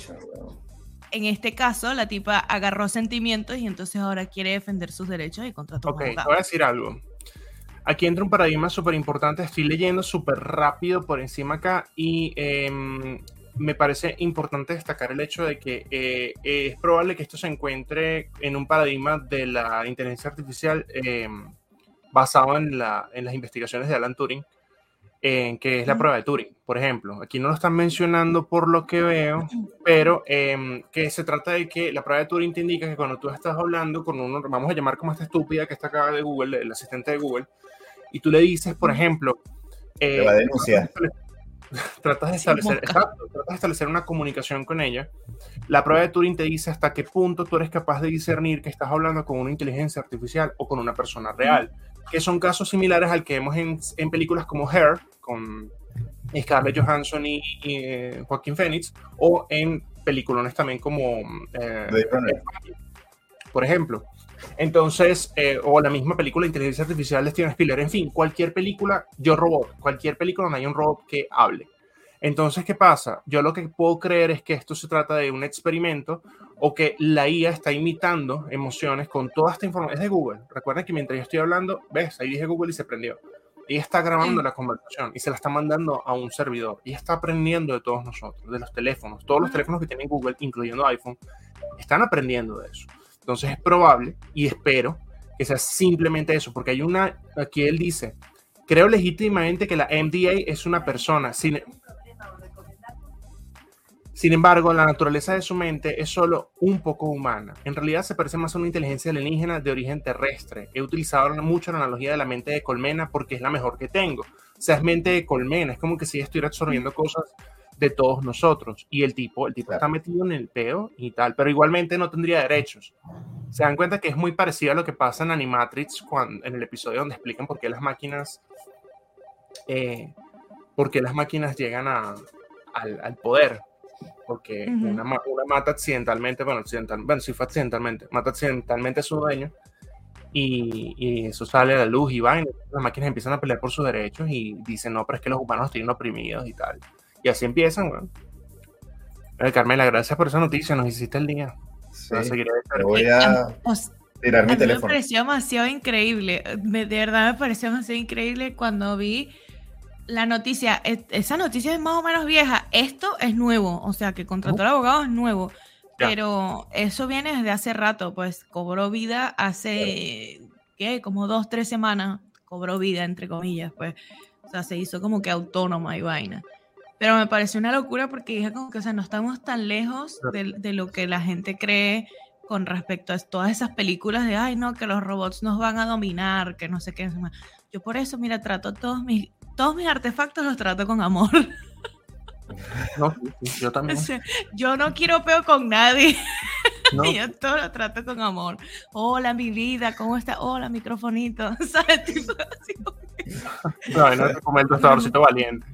en este caso la tipa agarró sentimientos y entonces ahora quiere defender sus derechos y contrató Ok, voy a decir algo. Aquí entra un paradigma súper importante. Estoy leyendo súper rápido por encima acá y em, me parece importante destacar el hecho de que eh, es probable que esto se encuentre en un paradigma de la inteligencia artificial em, basado en, la- en las investigaciones de Alan Turing, en que es la prueba de Turing, por ejemplo. Aquí no lo están mencionando por lo que veo, pero em, que se trata de que la prueba de Turing te indica que cuando tú estás hablando con uno, vamos a llamar como esta estúpida que está acá de Google, el asistente de Google, y tú le dices, por ejemplo, Te eh, va a denunciar. tratas de establecer, *laughs* exacto, tratas de establecer una comunicación con ella. La prueba de Turing te dice hasta qué punto tú eres capaz de discernir que estás hablando con una inteligencia artificial o con una persona real, que son casos similares al que vemos en, en películas como Hair, con Scarlett Johansson y, y, eh, Joaquín Phoenix, o en peliculones también como eh, Blade Runner. por ejemplo. Entonces, eh, o la misma película Inteligencia Artificial de Steven Spielberg, en fin, cualquier película, yo robot, cualquier película donde hay un robot que hable. Entonces, ¿qué pasa? Yo lo que puedo creer es que esto se trata de un experimento o que la IA está imitando emociones con toda esta información. Es de Google. Recuerden que mientras yo estoy hablando, ves, ahí dije Google y se prendió. Ella está grabando Sí. la conversación y se la está mandando a un servidor. Y está aprendiendo de todos nosotros, de los teléfonos. Todos los teléfonos que tienen Google, incluyendo iPhone, están aprendiendo de eso. Entonces es probable y espero que sea simplemente eso, porque hay una, aquí él dice, creo legítimamente que la MDA es una persona, sin, sin embargo, la naturaleza de su mente es solo un poco humana. En realidad se parece más a una inteligencia alienígena de origen terrestre. He utilizado mucho la analogía de la mente de colmena porque es la mejor que tengo. O sea, es mente de colmena, es como que si estuviera absorbiendo cosas de todos nosotros. Y el tipo, el tipo Claro. está metido en el peo y tal, pero igualmente no tendría derechos. Se dan cuenta que es muy parecido a lo que pasa en Animatrix cuando, en el episodio donde explican por qué las máquinas, eh, por qué las máquinas llegan a, al, al poder. Porque una, ma- una mata accidentalmente, bueno, accidental, bueno, si fue accidentalmente, mata accidentalmente a su dueño y, y eso sale a la luz y van, las máquinas empiezan a pelear por sus derechos y dicen, no, pero es que los humanos tienen oprimidos y tal. Y así empiezan, bueno. Eh, Carmela, gracias por esa noticia, nos hiciste el día. Sí, yo voy Eh, a sea, tirar A mi mí me teléfono. pareció demasiado increíble. Me- de verdad me pareció demasiado increíble cuando vi la noticia. Esa noticia es más o menos vieja. Esto es nuevo. O sea, que contrató al abogado es nuevo. Ya. Pero eso viene desde hace rato. Pues cobró vida hace, ¿qué? Como dos, tres semanas. Cobró vida, entre comillas. Pues, o sea, se hizo como que autónoma y vaina. Pero me pareció una locura porque dije como que, o sea, no estamos tan lejos de, de lo que la gente cree con respecto a todas esas películas de, ay, no, que los robots nos van a dominar, que no sé qué. Yo por eso, mira, trato todos mis, todos mis artefactos los trato con amor. *laughs* No, yo también. yo no quiero peo con nadie. No, *laughs* Yo todo lo trato con amor. Hola, mi vida, ¿cómo está? Hola, microfonito. *laughs* ¿Sabes? Tipo, así no, no te comer el tostadorcito valiente.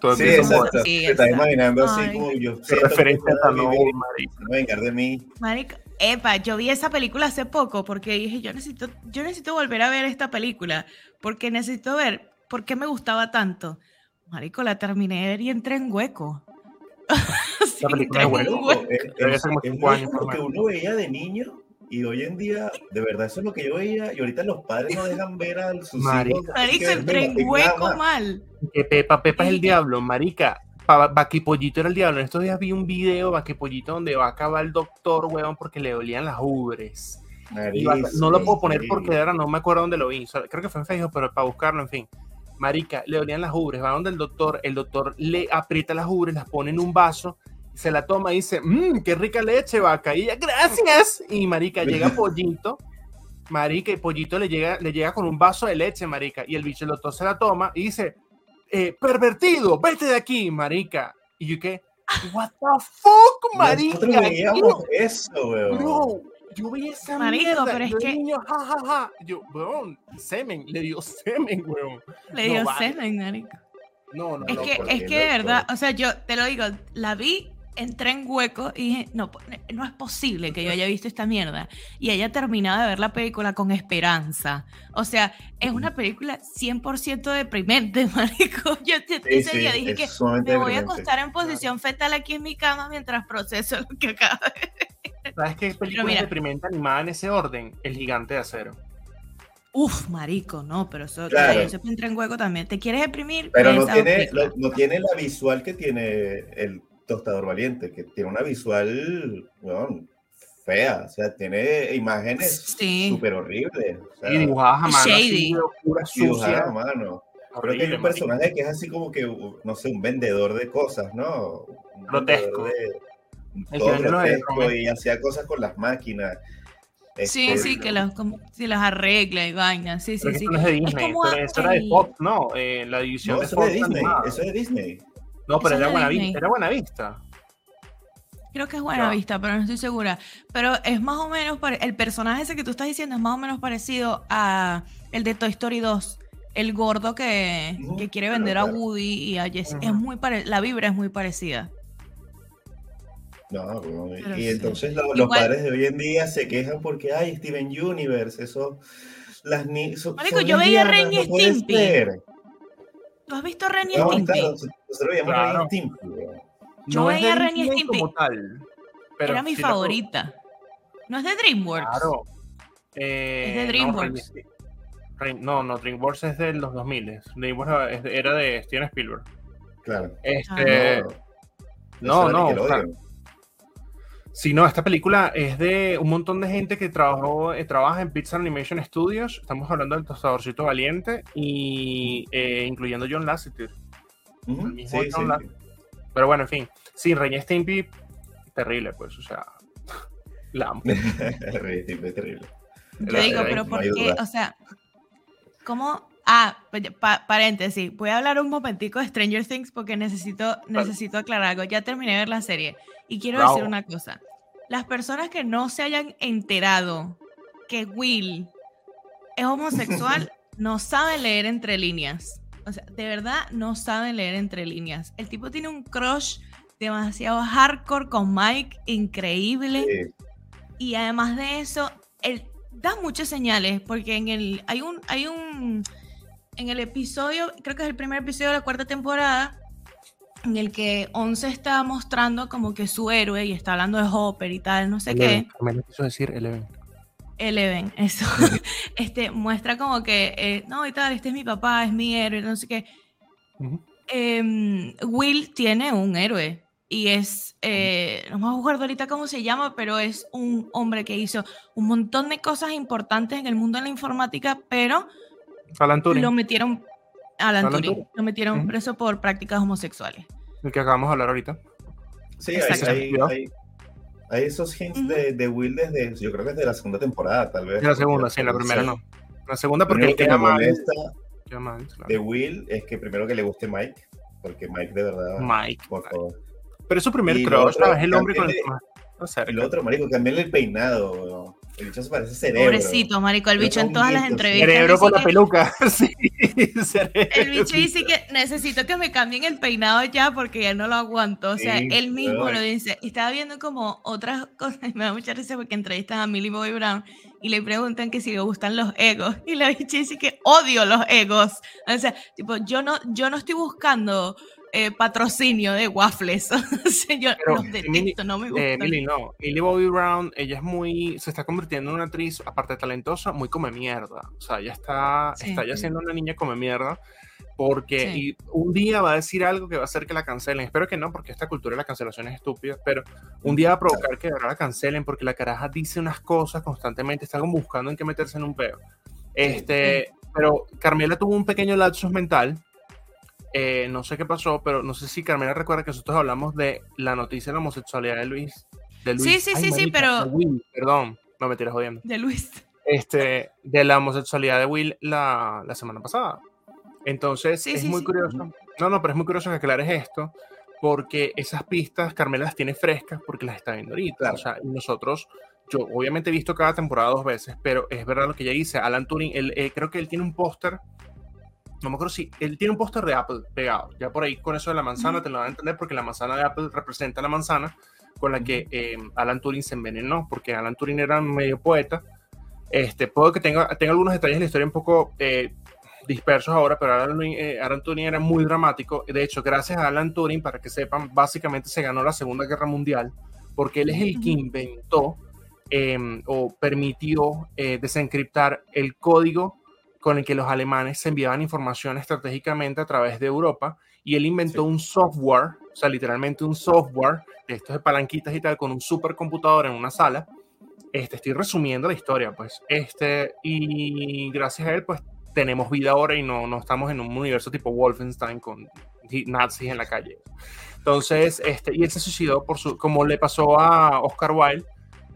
Todo Sí, exacto. Sí, Te estás imaginando así Ay. como yo referencia marico. no vengar de mí. Marico, epa, yo vi esa película hace poco porque dije, yo necesito, yo necesito volver a ver esta película porque necesito ver por qué me gustaba tanto. Marico, la terminé y entré en hueco. *laughs* Sí, La película entré es en buena. hueco. Es, Pero ya es- es años, lo que uno veía de niño y hoy en día, de verdad, eso es lo que yo veía y ahorita los padres no dejan ver a sus Marico. hijos. Marico, entré en hueco más. mal. Que Pepa, Pepa es el diablo, marica. Pa- Vaquipollito era el diablo. En estos días vi un video, Vaquipollito, donde va a acabar el doctor, weón, porque le dolían las ubres. Nariz, no lo puedo poner sí. porque ahora no me acuerdo dónde lo vi. O sea, creo que fue en Facebook, pero para buscarlo, en fin. Marica, le dolían las ubres. Va donde el doctor, el doctor le aprieta las ubres, las pone en un vaso, se la toma y dice, mmm, qué rica leche, vaca. Y ella, gracias. Y marica, llega Pollito. Marica, y Pollito le llega, le llega con un vaso de leche, marica. Y el bicho, el doctor se la toma y dice, eh, pervertido, vete de aquí, marica. Y yo que, what the fuck, marica. Veíamos eso, weón. Yo vi esa Marico, mierda. pero es yo que- niño, ja, ja, ja. Yo, weón, semen, le dio *laughs* semen, weón. Le No dio vale. semen, marico. No, no, Es no. que, ¿por es que de verdad, o sea, yo te lo digo, la vi, entré en hueco y dije, no, no es posible que yo haya visto esta mierda y haya terminado de ver la película con esperanza. O sea, es una película 100% deprimente, *laughs* marico. Yo Sí, ese sí, día dije es que me voy a acostar en posición fetal aquí en mi cama mientras proceso lo que acaba de... ¿Sabes qué película mira. deprimente animada en ese orden? El gigante de acero. Uf, marico, no, pero eso, Claro. eso entré en hueco también. ¿Te quieres deprimir? Pero no tiene, lo- no tiene la visual que tiene el tostador valiente, que tiene una visual, weón, fea. O sea, tiene imágenes Sí. súper horribles. O sea, Y dibujadas a mano. así, Shady. dibujadas a mano. Creo que hay un marico. personaje que es así como que, no sé, un vendedor de cosas, ¿no? Un Grotesco. de- El todo grotesco y hacía cosas con las máquinas. Sí, Este, sí, que los, como- los arregla y vaina. Sí, Pero sí, sí. esto no es de Disney, esto era de Fox, ¿no? Eh, la división No, de eso Fox es de Disney. Eso es de Disney. No, pero Eso era buena, Disney. vista, era buena vista. Creo que es buena Ya. vista, pero no estoy segura. Pero es más o menos, pare- el personaje ese que tú estás diciendo es más o menos parecido a el de Toy Story 2. El gordo que, quiere claro, vender a. Woody y a Jesse. Es muy pare- la vibra es muy parecida. No, no, y- Pero y sí. entonces lo- los Igual- padres de hoy en día se quejan porque, ay, Steven Universe, eso, las ni son, Marico, yo veía Ren y no Stimpy. ¿Tú has visto Ren y No, Stimpy? nosotros veíamos Claro. Ren y Stimpy. Yo No veía Ren y Stimpy. como tal. pero Era mi favorita. ¿No es de DreamWorks? Claro. Eh, Es de no, DreamWorks. No, no, DreamWorks es de los 2000. DreamWorks era de Steven Spielberg. Claro. Este, No, no, era no, Sí, no, esta película es de un montón de gente que trabajó, eh, trabaja en Pixar Animation Studios. Estamos hablando del tostadorcito valiente y eh, incluyendo John Lasseter. Ujú, el mismo sí, sí, John sí. Pero bueno, en fin. Sí, Reina Stimpy, terrible, pues, o sea, *laughs* la amo. *laughs* Stimpy terrible. Yo digo, pero ¿por qué? O sea, ¿cómo? Ah, pa- paréntesis. Voy a hablar un momentico de Stranger Things porque necesito, necesito aclarar algo. Ya terminé de ver la serie y quiero Bravo. decir una cosa. Las personas que no se hayan enterado que Will es homosexual *laughs* no saben leer entre líneas. O sea, de verdad no saben leer entre líneas. El tipo tiene un crush demasiado hardcore con Mike, increíble. Sí. Y además de eso, él da muchas señales, porque en el, hay un, hay un, en el episodio, creo que es el primer episodio de la cuarta temporada, en el que Once está mostrando como que su héroe y está hablando de Hopper y tal, no sé qué. Me lo quiso decir Eleven. Eleven, *laughs* eso. este, muestra como que, eh, no, y tal, este es mi papá, es mi héroe, no sé qué. Ujú. Em, Will tiene un héroe y es, eh, no me acuerdo ahorita cómo se llama, pero es un hombre que hizo un montón de cosas importantes en el mundo de la informática, pero Alan Turing, lo metieron, Alan Alan Turing, Turing. lo metieron Ujú. preso por prácticas homosexuales. el que acabamos de hablar ahorita. Sí, hay, hay, hay, hay esos hints Ujú. de, de Will desde, yo creo que desde la segunda temporada, tal vez. En la segunda, sí, en la primera Sí. no. La segunda porque él que me mal. molesta queda mal, claro. de Will es que primero que le guste Mike, porque Mike de verdad, Mike. por favor. Pero es su primer Y crush, otro. Es el hombre con el que más cerca. Y lo otro, marico, cambiarle el peinado, weón. El bicho se parece cerebro. Pobrecito, marico, el bicho en todas las entrevistas. Cerebro con la que- peluca. *laughs* sí, cerebro. El bicho dice que necesito que me cambien el peinado ya porque ya no lo aguanto. O sea, Sí, él mismo pero- lo dice. Estaba viendo como otras cosas. *laughs* y Me da mucha risa porque entrevistan a Millie Bobby Brown y le preguntan que si le gustan los egos. Y la bicha dice que odio los egos. O sea, tipo, yo no, yo no estoy buscando eh, patrocinio de waffles. *laughs* yo Pero, los detesto, no me gustan. Eh, Millie, no. Millie Bobby Brown, ella es muy. Se está convirtiendo en una actriz, aparte de talentosa, muy come mierda. O sea, ella está, Sí. está ya siendo una niña come mierda. Porque Sí. y un día va a decir algo que va a hacer que la cancelen. Espero que no, porque esta cultura de la cancelación es estúpida. Pero un día va a provocar que verdad la cancelen porque la caraja dice unas cosas constantemente. Está como buscando en qué meterse en un peo. Este, pero Carmela tuvo un pequeño lapsus mental. Eh, no sé qué pasó, pero no sé si Carmela recuerda que nosotros hablamos de la noticia de la homosexualidad de Luis. De Luis. Sí, sí, sí, sí, pero- de Will, perdón, no me tiras jodiendo. De Luis. Este, de la homosexualidad de Will la, la semana pasada. Entonces, Sí, es sí, muy sí. curioso. No, no, pero es muy curioso que aclares esto, porque esas pistas Carmela las tiene frescas porque las está viendo ahorita. Claro. O sea, nosotros, yo obviamente he visto cada temporada dos veces, pero es verdad lo que ella dice. Alan Turing, él, eh, creo que él tiene un póster. No me acuerdo si él tiene un póster de Apple pegado. Ya por ahí con eso de la manzana te lo van a entender porque la manzana de Apple representa la manzana con la que eh, Alan Turing se envenenó, porque Alan Turing era medio poeta. Este, puedo que tenga, tenga algunos detalles de la historia un poco eh, dispersos ahora, pero Alan, Turing- eh, Alan Turing era muy dramático. De hecho, gracias a Alan Turing, para que sepan, básicamente se ganó la Segunda Guerra Mundial, porque él es el que inventó eh, o permitió eh, desencriptar el código con el que los alemanes se enviaban información estratégicamente a través de Europa y él inventó Sí. un software, o sea, literalmente un software de estos de palanquitas y tal, con un supercomputador en una sala. Este, estoy resumiendo la historia, pues. Este, y gracias a él, pues tenemos vida ahora y no, no estamos en un universo tipo Wolfenstein con nazis en la calle. Entonces, este, y él se suicidó por su, como le pasó a Oscar Wilde,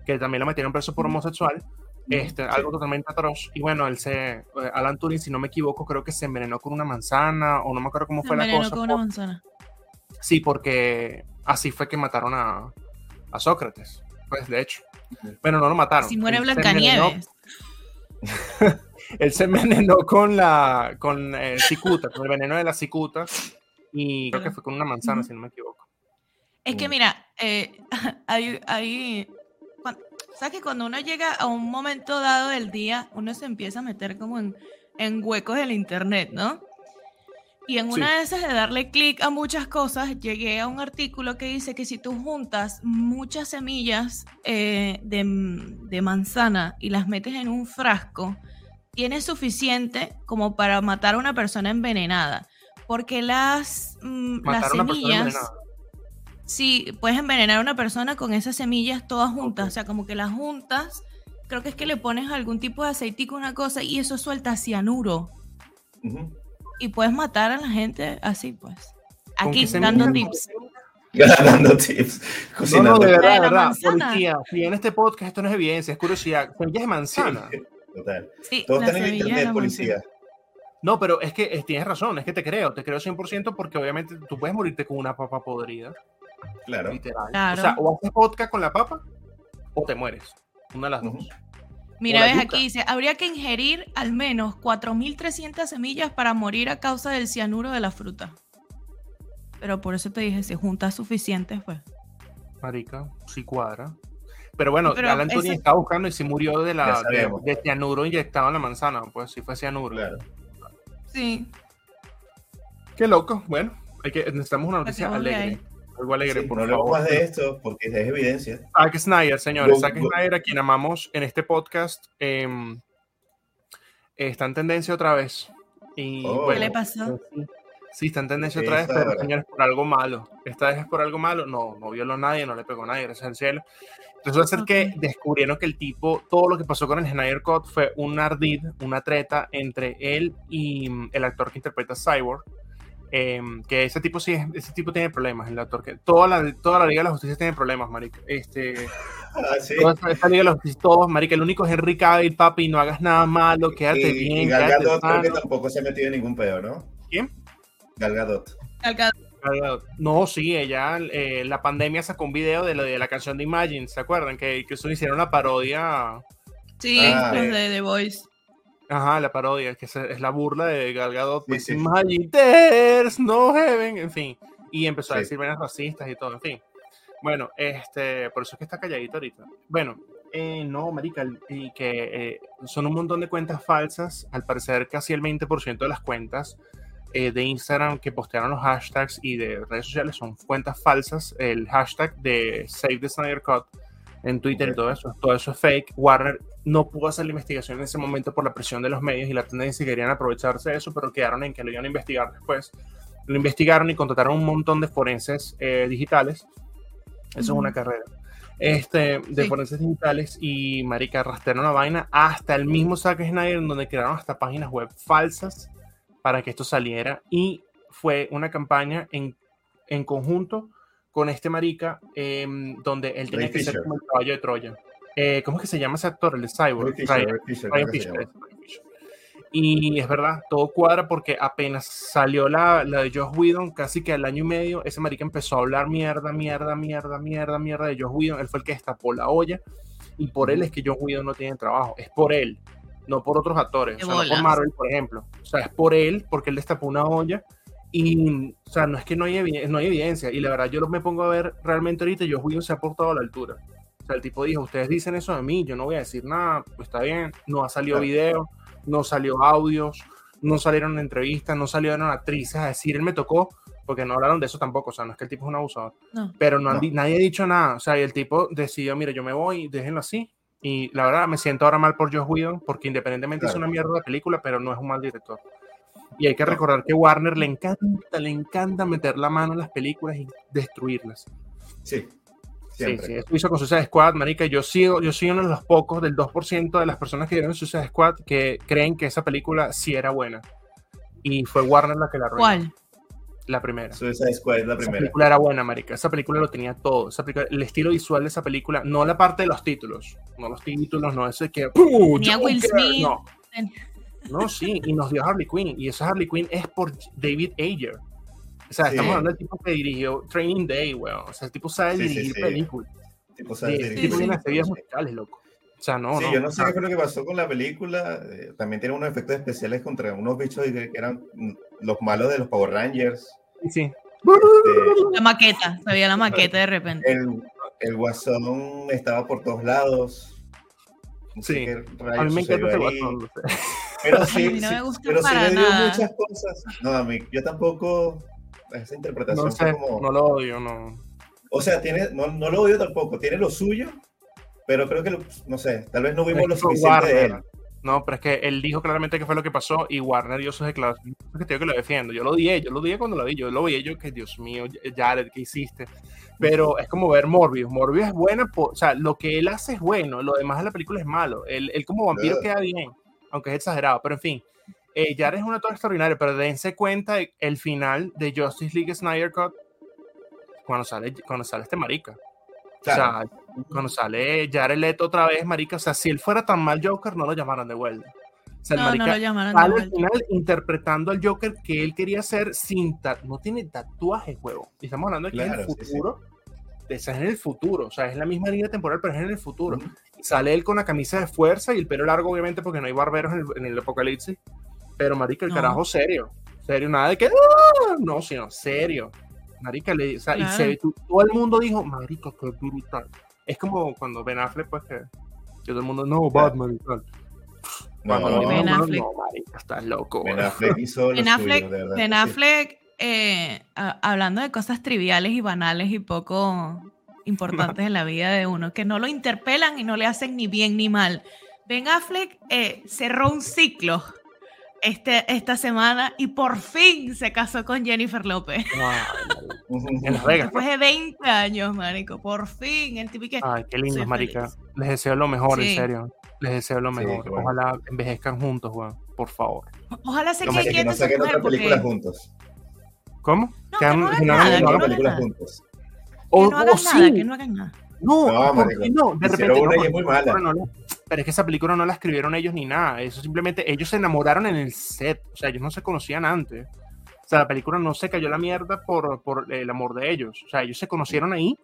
que también lo metieron preso por homosexual, este, algo totalmente atroz. Y bueno, él se, eh, Alan Turing, si no me equivoco, creo que se envenenó con una manzana, o no me acuerdo cómo Se fue la envenenó cosa. con una manzana. Sí, porque así fue que mataron a, a Sócrates, pues de hecho. Bueno, no lo mataron. Si muere Blancanieves. *laughs* Él se envenenó con la con el cicuta, con el veneno de la cicuta y creo que fue con una manzana, si no me equivoco. Es que mira, eh, *laughs* hay, hay- cuan- ¿sabes que cuando uno llega a un momento dado del día, uno se empieza a meter como en, en huecos del internet, ¿no? Y en una Sí. de esas de darle clic a muchas cosas, llegué a un artículo que dice que si tú juntas muchas semillas eh, de, manzana y las metes en un frasco, tienes suficiente como para matar a una persona envenenada. Porque las, mm, las semillas... Sí, puedes envenenar a una persona con esas semillas todas juntas. O sea, como que las juntas, creo que es que le pones algún tipo de aceitico, una cosa, y eso suelta cianuro. Ujú. Y puedes matar a la gente así, pues. ¿Con Aquí, *laughs* dando tips. Dando tips. No, Cocinando. no, de verdad, de verdad. Policía, si en este podcast esto no es evidencia, es curiosidad. Semillas de manzana. Sí, total. Sí, Todo la está en el semilla de internet, la policía. manzana. No, pero es que eh, tienes razón, es que te creo, te creo 100% porque obviamente tú puedes morirte con una papa podrida, Claro. literal. Claro. O sea, o haces vodka con la papa o te mueres. Una de las dos. Mira, ves yuca. aquí, dice, habría que ingerir al menos 4.300 semillas para morir a causa del cianuro de la fruta. Pero por eso te dije, si juntas suficientes, pues. Marica, sí cuadra. Pero bueno, Pero Alan Turing ese- estaba buscando y si murió de la de, de cianuro inyectado en la manzana, pues si fue cianuro. Claro. Sí. Qué loco. Bueno, hay que, necesitamos una noticia ahí. Algo alegre, Sí, por no favor. más de esto porque es evidencia. Zack Snyder, señores. Zack Snyder, a quien amamos en este podcast, em, está en tendencia otra vez. Y Oh. bueno, ¿Qué le pasó? Sí, está en tendencia Sí, otra vez, pero señores, por algo malo. Esta vez es por algo malo. No, no violó a nadie, no le pegó a nadie, gracias al cielo. Resulta ser que Ok. descubrieron que el tipo, todo lo que pasó con el Snyder Cut fue un ardid, una treta entre él y mm, el actor que interpreta a Cyborg. Em, que ese tipo sí, es- ese tipo tiene problemas, el actor que toda la, toda la Liga de la Justicia tiene problemas, marica. Este, *laughs* Ah, sí. toda esta, esta Liga de la Justicia, todos, marica, el único es Henry Cavill, papi, no hagas nada malo, quédate Y, bien, y Gal Gadot creo que tampoco se ha metido en ningún pedo, ¿no? ¿Quién? Gal Gadot. No, sí, ella, eh, la pandemia sacó un video de, la canción de Imagine, ¿se acuerdan? Que, que eso hicieron la parodia, Sí, Ah, los eh. de The Voice. Ajá, la parodia, que es, la burla de Gal Gadot, Sí, pues, sí. Imagine, there's no heaven, en fin, y empezó a Sí. decir vainas racistas y todo, en fin. Bueno, este, por eso es que está calladito ahorita. Bueno, eh, no, marica, y que eh, son un montón de cuentas falsas, al parecer casi el 20% de las cuentas eh, de Instagram que postearon los hashtags y de redes sociales son cuentas falsas. El hashtag de Save the Snyder Cut en Twitter y todo eso, todo eso es fake. Warner no pudo hacer la investigación en ese momento por la presión de los medios y la tendencia querían aprovecharse de eso, pero quedaron en que lo iban a investigar después. Lo investigaron y contrataron un montón de forenses eh, digitales. Eso es una carrera. Este, de Sí. forenses digitales y marica arrastraron la vaina hasta el mismo Zack Snyder en donde crearon hasta páginas web falsas para que esto saliera y fue una campaña en, en conjunto con este marica em, donde él tenía Ray que ser como el caballo de Troya. Eh, ¿Cómo es que se llama ese actor? El de Cyborg. Ray Fisher, Ryan- Ray Fisher. Y es verdad, todo cuadra porque apenas salió la, la de Josh Whedon, casi que al año y medio, ese marica empezó a hablar mierda, mierda, mierda, mierda, mierda de Josh Whedon. Él fue el que destapó la olla y por él es que Josh Whedon no tiene trabajo. Es por él, no por otros actores. O sea, no por. Marvel, por ejemplo. O sea, es por él porque él destapó una olla y, o sea, no es que no hay, no hay evidencia. Y la verdad, yo me pongo a ver realmente ahorita, Josh Whedon se ha portado a la altura. O sea, el tipo dijo, ustedes dicen eso de mí, yo no voy a decir nada, pues está bien, no ha salido Claro. video, no salió audios, no salieron entrevistas, no salieron actrices a decir, él me tocó, porque no hablaron de eso tampoco, o sea, no es que el tipo es un abusador, No. pero no han No. di- nadie ha dicho nada, o sea, y el tipo decidió, mira, yo me voy, déjenlo así, y la verdad me siento ahora mal por Josh Whedon, porque independientemente es Claro. una mierda de película, pero no es un mal director. Y hay que recordar que Warner le encanta, le encanta meter la mano en las películas y destruirlas. Sí, Sí, siempre. sí, esto hizo con Suicide Squad, marica. Yo sigo, yo soy uno de los pocos, del 2% de las personas que vieron Suicide Squad que creen que esa película sí era buena. Y fue Warner la que la arruinó. ¿Cuál? La primera. Suicide Squad es la Esa primera. película era buena, marica. Esa película lo tenía todo. Esa película- el estilo visual de esa película, no la parte de los títulos. No los títulos, no ese que... ¡Pum! Tenía Will Joker, Smith. No. No, sí, y nos dio Harley Quinn. Y esa Harley Quinn es por David Ayer. O sea, Sí. estamos hablando del tipo que dirigió Training Day, weón. O sea, el tipo sabe Sí, dirigir sí. películas. Tipo, ese Dirigir tipo musicales, loco. O sea, no, Sí, no. yo no sé qué fue lo que pasó con la película. eh, también tiene unos efectos especiales contra unos bichos que eran mm, los malos de los Power Rangers. Sí, sí. La maqueta, se veía la maqueta de repente. El, el guasón estaba por todos lados. No sé Sí. qué rayos A mí me encanta ese guasón. no sé. Pero *laughs* sí, no sí, me gusta pero sí para le dio nada. muchas cosas. No, a mí, yo tampoco. Esa interpretación No fue sé, como. no lo odio, no. O sea, tiene, no, no lo odio tampoco, tiene lo suyo, pero creo que, lo- no sé, tal vez no vimos lo Es con suficiente de él. Warner. No, pero es que él dijo claramente qué fue lo que pasó y Warner dio sus declaraciones. Es que te digo que lo defiendo. Yo lo odié, yo lo odié cuando lo vi. Yo lo vi yo que, Dios mío, Jared, ¿qué hiciste? Pero es como ver Morbius. Morbius es buena, por, o sea, lo que él hace es bueno, lo demás de la película es malo. Él, él como vampiro queda bien, aunque es exagerado, pero en fin. Eh, Jared es un actor extraordinario, pero dense cuenta el final de Justice League Snyder Cut cuando sale, cuando sale este marica. Claro. O sea, cuando sale Jared Leto otra vez, marica, o sea, si él fuera tan mal Joker, no lo llamaran de vuelta. O sea, el No, no lo llamaron de sale al final interpretando al Joker que él quería hacer sin no tiene tatuaje, juego. Y estamos hablando de que es Claro, el sí, sí. De- es en el futuro, o sea, es la misma línea temporal, pero es en el futuro. Y sale él con la camisa de fuerza y el pelo largo, obviamente, porque no hay barberos en el, en el apocalipsis. Pero, marica, el No. carajo serio. Serio, nada de que. "Ah", No, sino serio. Marica, le, o sea, y Claro. se, tú- todo el mundo dijo, marica, qué brutal. Es como cuando Ben Affleck, pues que, que todo el mundo, no, Batman y tal. No, Cuando no, lo Ben dijo, no, Affleck. no, marica, estás loco. Ben güey. Affleck hizo lo Ben suyo, Affleck, de verdad. Ben que sí. Affleck, eh, a- hablando de cosas triviales y banales y poco importantes en la vida de uno, que no lo interpelan y no le hacen ni bien ni mal. Ben Affleck eh, cerró un ciclo este, esta semana y por fin se casó con Jennifer López. *laughs* En Las Vegas. Después de 20 años, marico, por fin. El que, Ay, qué lindo, marica. feliz. Les deseo lo mejor, en Sí. serio. Les deseo lo Sí, mejor. qué bueno. Ojalá envejezcan juntos, weón. Por favor. ojalá se No, quede que no película porque... juntos. ¿Cómo? No, Que no hagan nada, que No hagan películas juntos. O- Que no hagan o nada, sí. que no hagan nada. No, No, ¿por marico. qué no? De repente una no, y es muy mala. no la- pero es que esa película no la escribieron ellos ni nada. Eso simplemente ellos se enamoraron en el set. O sea, ellos no se conocían antes. O sea, la película no se cayó a la mierda por, por el amor de ellos. O sea, ellos se conocieron ahí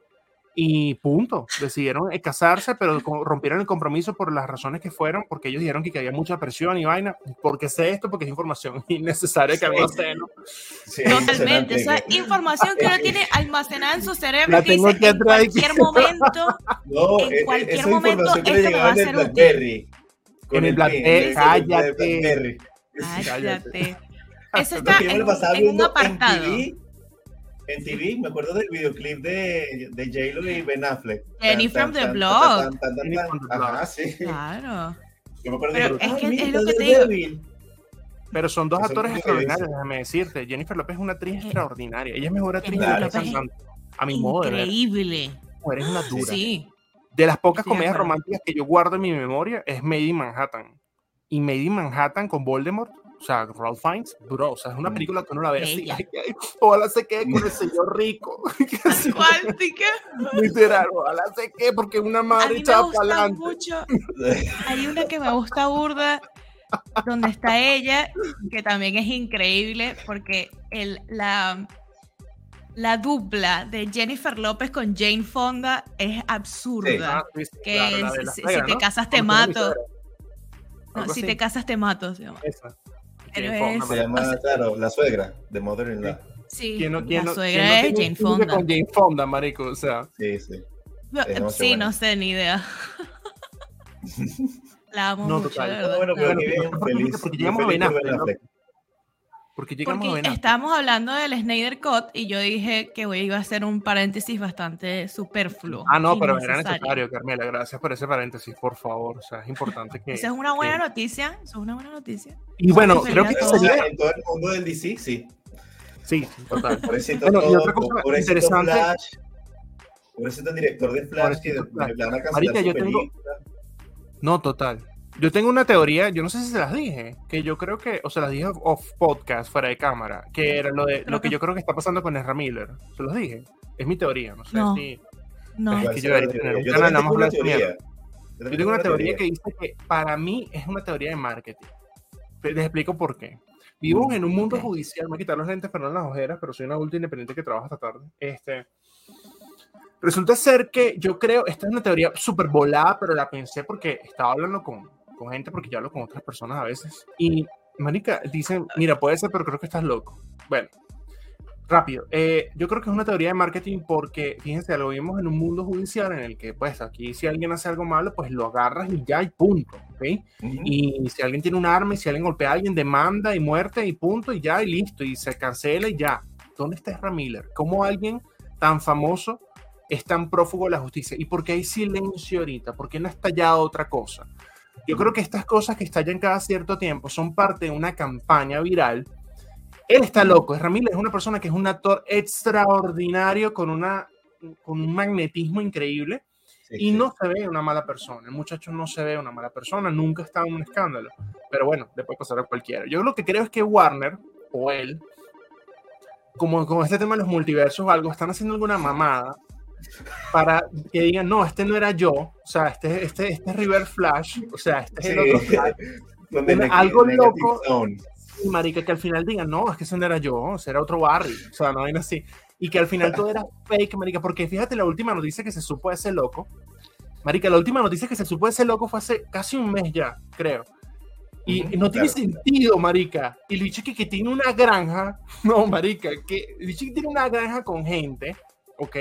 y punto. Decidieron eh, casarse, pero rompieron el compromiso por las razones que fueron, porque ellos dijeron que había mucha presión y vaina. Porque sé esto, porque es información *laughs* innecesaria que había sé, ¿no? Sí, Totalmente, esa que- información que uno *laughs* tiene almacenada en su cerebro La que tengo dice aquí en cualquier momento, *laughs* No, en e- e- cualquier esa momento que esto me va a en el ser útil. Blackberry. Con En el Blackberry, cállate. Cállate. Eso está que en, en un apartado. En TV, en TV, me acuerdo del videoclip de, de J-Lo y Ben Affleck. Jenny Tan, from the Block. Ajá, sí. Claro. Yo me acuerdo Pero de es "Ah, que mira, es lo que está te digo. débil". Pero son dos Eso actores extraordinarios, déjame decirte. Jennifer López es una actriz extraordinaria. Ella es mejor actriz Jennifer que López es cantante. A mi modo de ver. Increíble. Mujer es una dura. Sí. De las pocas comedias románticas que yo guardo en mi memoria es Made in Manhattan. Y Made in Manhattan con Voldemort, o sea, Ralph Fiennes, bro, o sea, es una Mm. película que uno la ve así. Ay, *laughs* ay, ojalá se quede con el señor rico. *laughs* *laughs* Literal, ojalá se quede porque una madre echada para gusta adelante. mucho. Hay una que me gusta burda, donde está ella, que también es increíble, porque el, la, la dupla de Jennifer López con Jane Fonda es absurda. Sí, sí, Que claro, la de si- te ¿no? casas te mato. No, si te casas te mato. se llama. Esa. Pero Jane Fonda, es- Se llama, claro, la suegra de Mother in Law. Sí, ¿Quién no- quién la no- suegra quién no es Jane Fonda. Con Jane Fonda, marico, o sea. Sí, sí. Demasiado sí, buena. no sé, ni idea. *laughs* La amo No, mucho, total. No, bueno, pero amo. qué bien, feliz. porque llegamos a feliz Ben ¿no? Affleck. Porque llegamos a Porque Affleck. estábamos hablando del Snyder Cut y yo dije que hoy iba a hacer un paréntesis bastante superfluo. Ah, no, pero era necesario, Carmela. Gracias por ese paréntesis, por favor. O sea, es importante que. Esa es una buena que- noticia. Eso es una buena noticia. Y bueno, creo que a O todos. sería. en todo el mundo del DC, sí. Sí, total. Pobrecito Bueno, y todo, otra cosa pobrecito interesante- Flash. Pobrecito el director de Flash que a Marica, yo tengo-. No, total. Yo tengo una teoría, yo no sé si se las dije, que yo creo que, o se las dije off, off podcast, fuera de cámara, que era lo de lo que que- yo creo que está pasando con Ezra Miller. Se los dije. Es mi teoría, no sé No. si. No. Es ¿Cuál que yo debería tener un Yo canal, nada tengo más una hablar de teoría. mierda. Yo tengo una teoría que dice que para mí es una teoría de marketing. Les explico por qué. Vivimos en un mundo Ok. judicial, me voy a quitar los lentes, pero no las ojeras, pero soy una adulta independiente que trabaja hasta tarde. Este, resulta ser que yo creo, esta es una teoría súper volada, pero la pensé porque estaba hablando con, con gente, porque yo hablo con otras personas a veces. Y, Marica, dicen, mira, puede ser, pero creo que estás loco. Bueno, rápido. Eh, yo creo que es una teoría de marketing porque, fíjense, lo vimos en un mundo judicial en el que, pues, aquí si alguien hace algo malo, pues lo agarras y ya, y punto, ¿ok? Ujú. Y si alguien tiene un arma y si alguien golpea a alguien, demanda y muerte y punto, y ya, y listo, y se cancela y ya. ¿Dónde está Ezra Miller? ¿Cómo alguien tan famoso es tan prófugo de la justicia? ¿Y por qué hay silencio ahorita? ¿Por qué no ha estallado otra cosa? Yo creo que estas cosas que estallan cada cierto tiempo son parte de una campaña viral. Él está loco. Miller es una persona que es un actor extraordinario con, una, con un magnetismo increíble Sí, y sí. no se ve una mala persona. El muchacho no se ve una mala persona, nunca está en un escándalo. Pero bueno, le puede pasar a cualquiera. Yo lo que creo es que Warner o él, como con este tema de los multiversos o algo, están haciendo alguna mamada para que digan, no, este no era yo, o sea, este, este, este es River Flash, o sea, este es el otro Flash. *laughs* Donde algo loco. zone. Y marica, que al final digan, no, es que ese no era yo, ese era otro Barry, o sea, no hay así. Y que al final todo era *laughs* fake, marica, porque fíjate la última noticia que se supo de ese loco. Marica, la última noticia que se supo de ese loco fue hace casi un mes ya, creo. Y no tiene sentido, marica. Y dicho que, que tiene una granja, *laughs* no, marica, que dicho que tiene una granja con gente, ¿ok?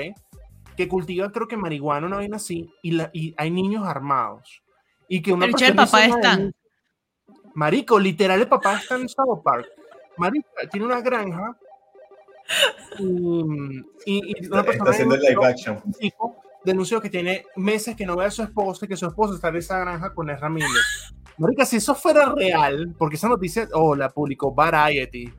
Que cultiva, creo que marihuana, una vaina así, y, la, y hay niños armados. Y que una el persona papá está. Marico, literal, el papá está en South Park. Marica, tiene una granja. Y, y- y una persona está haciendo el live denunció- action. un tipo denunció que tiene meses que no ve a su esposa y que su esposa está en esa granja con Miller. Marica, si eso fuera real, porque esa noticia, oh, la publicó Variety.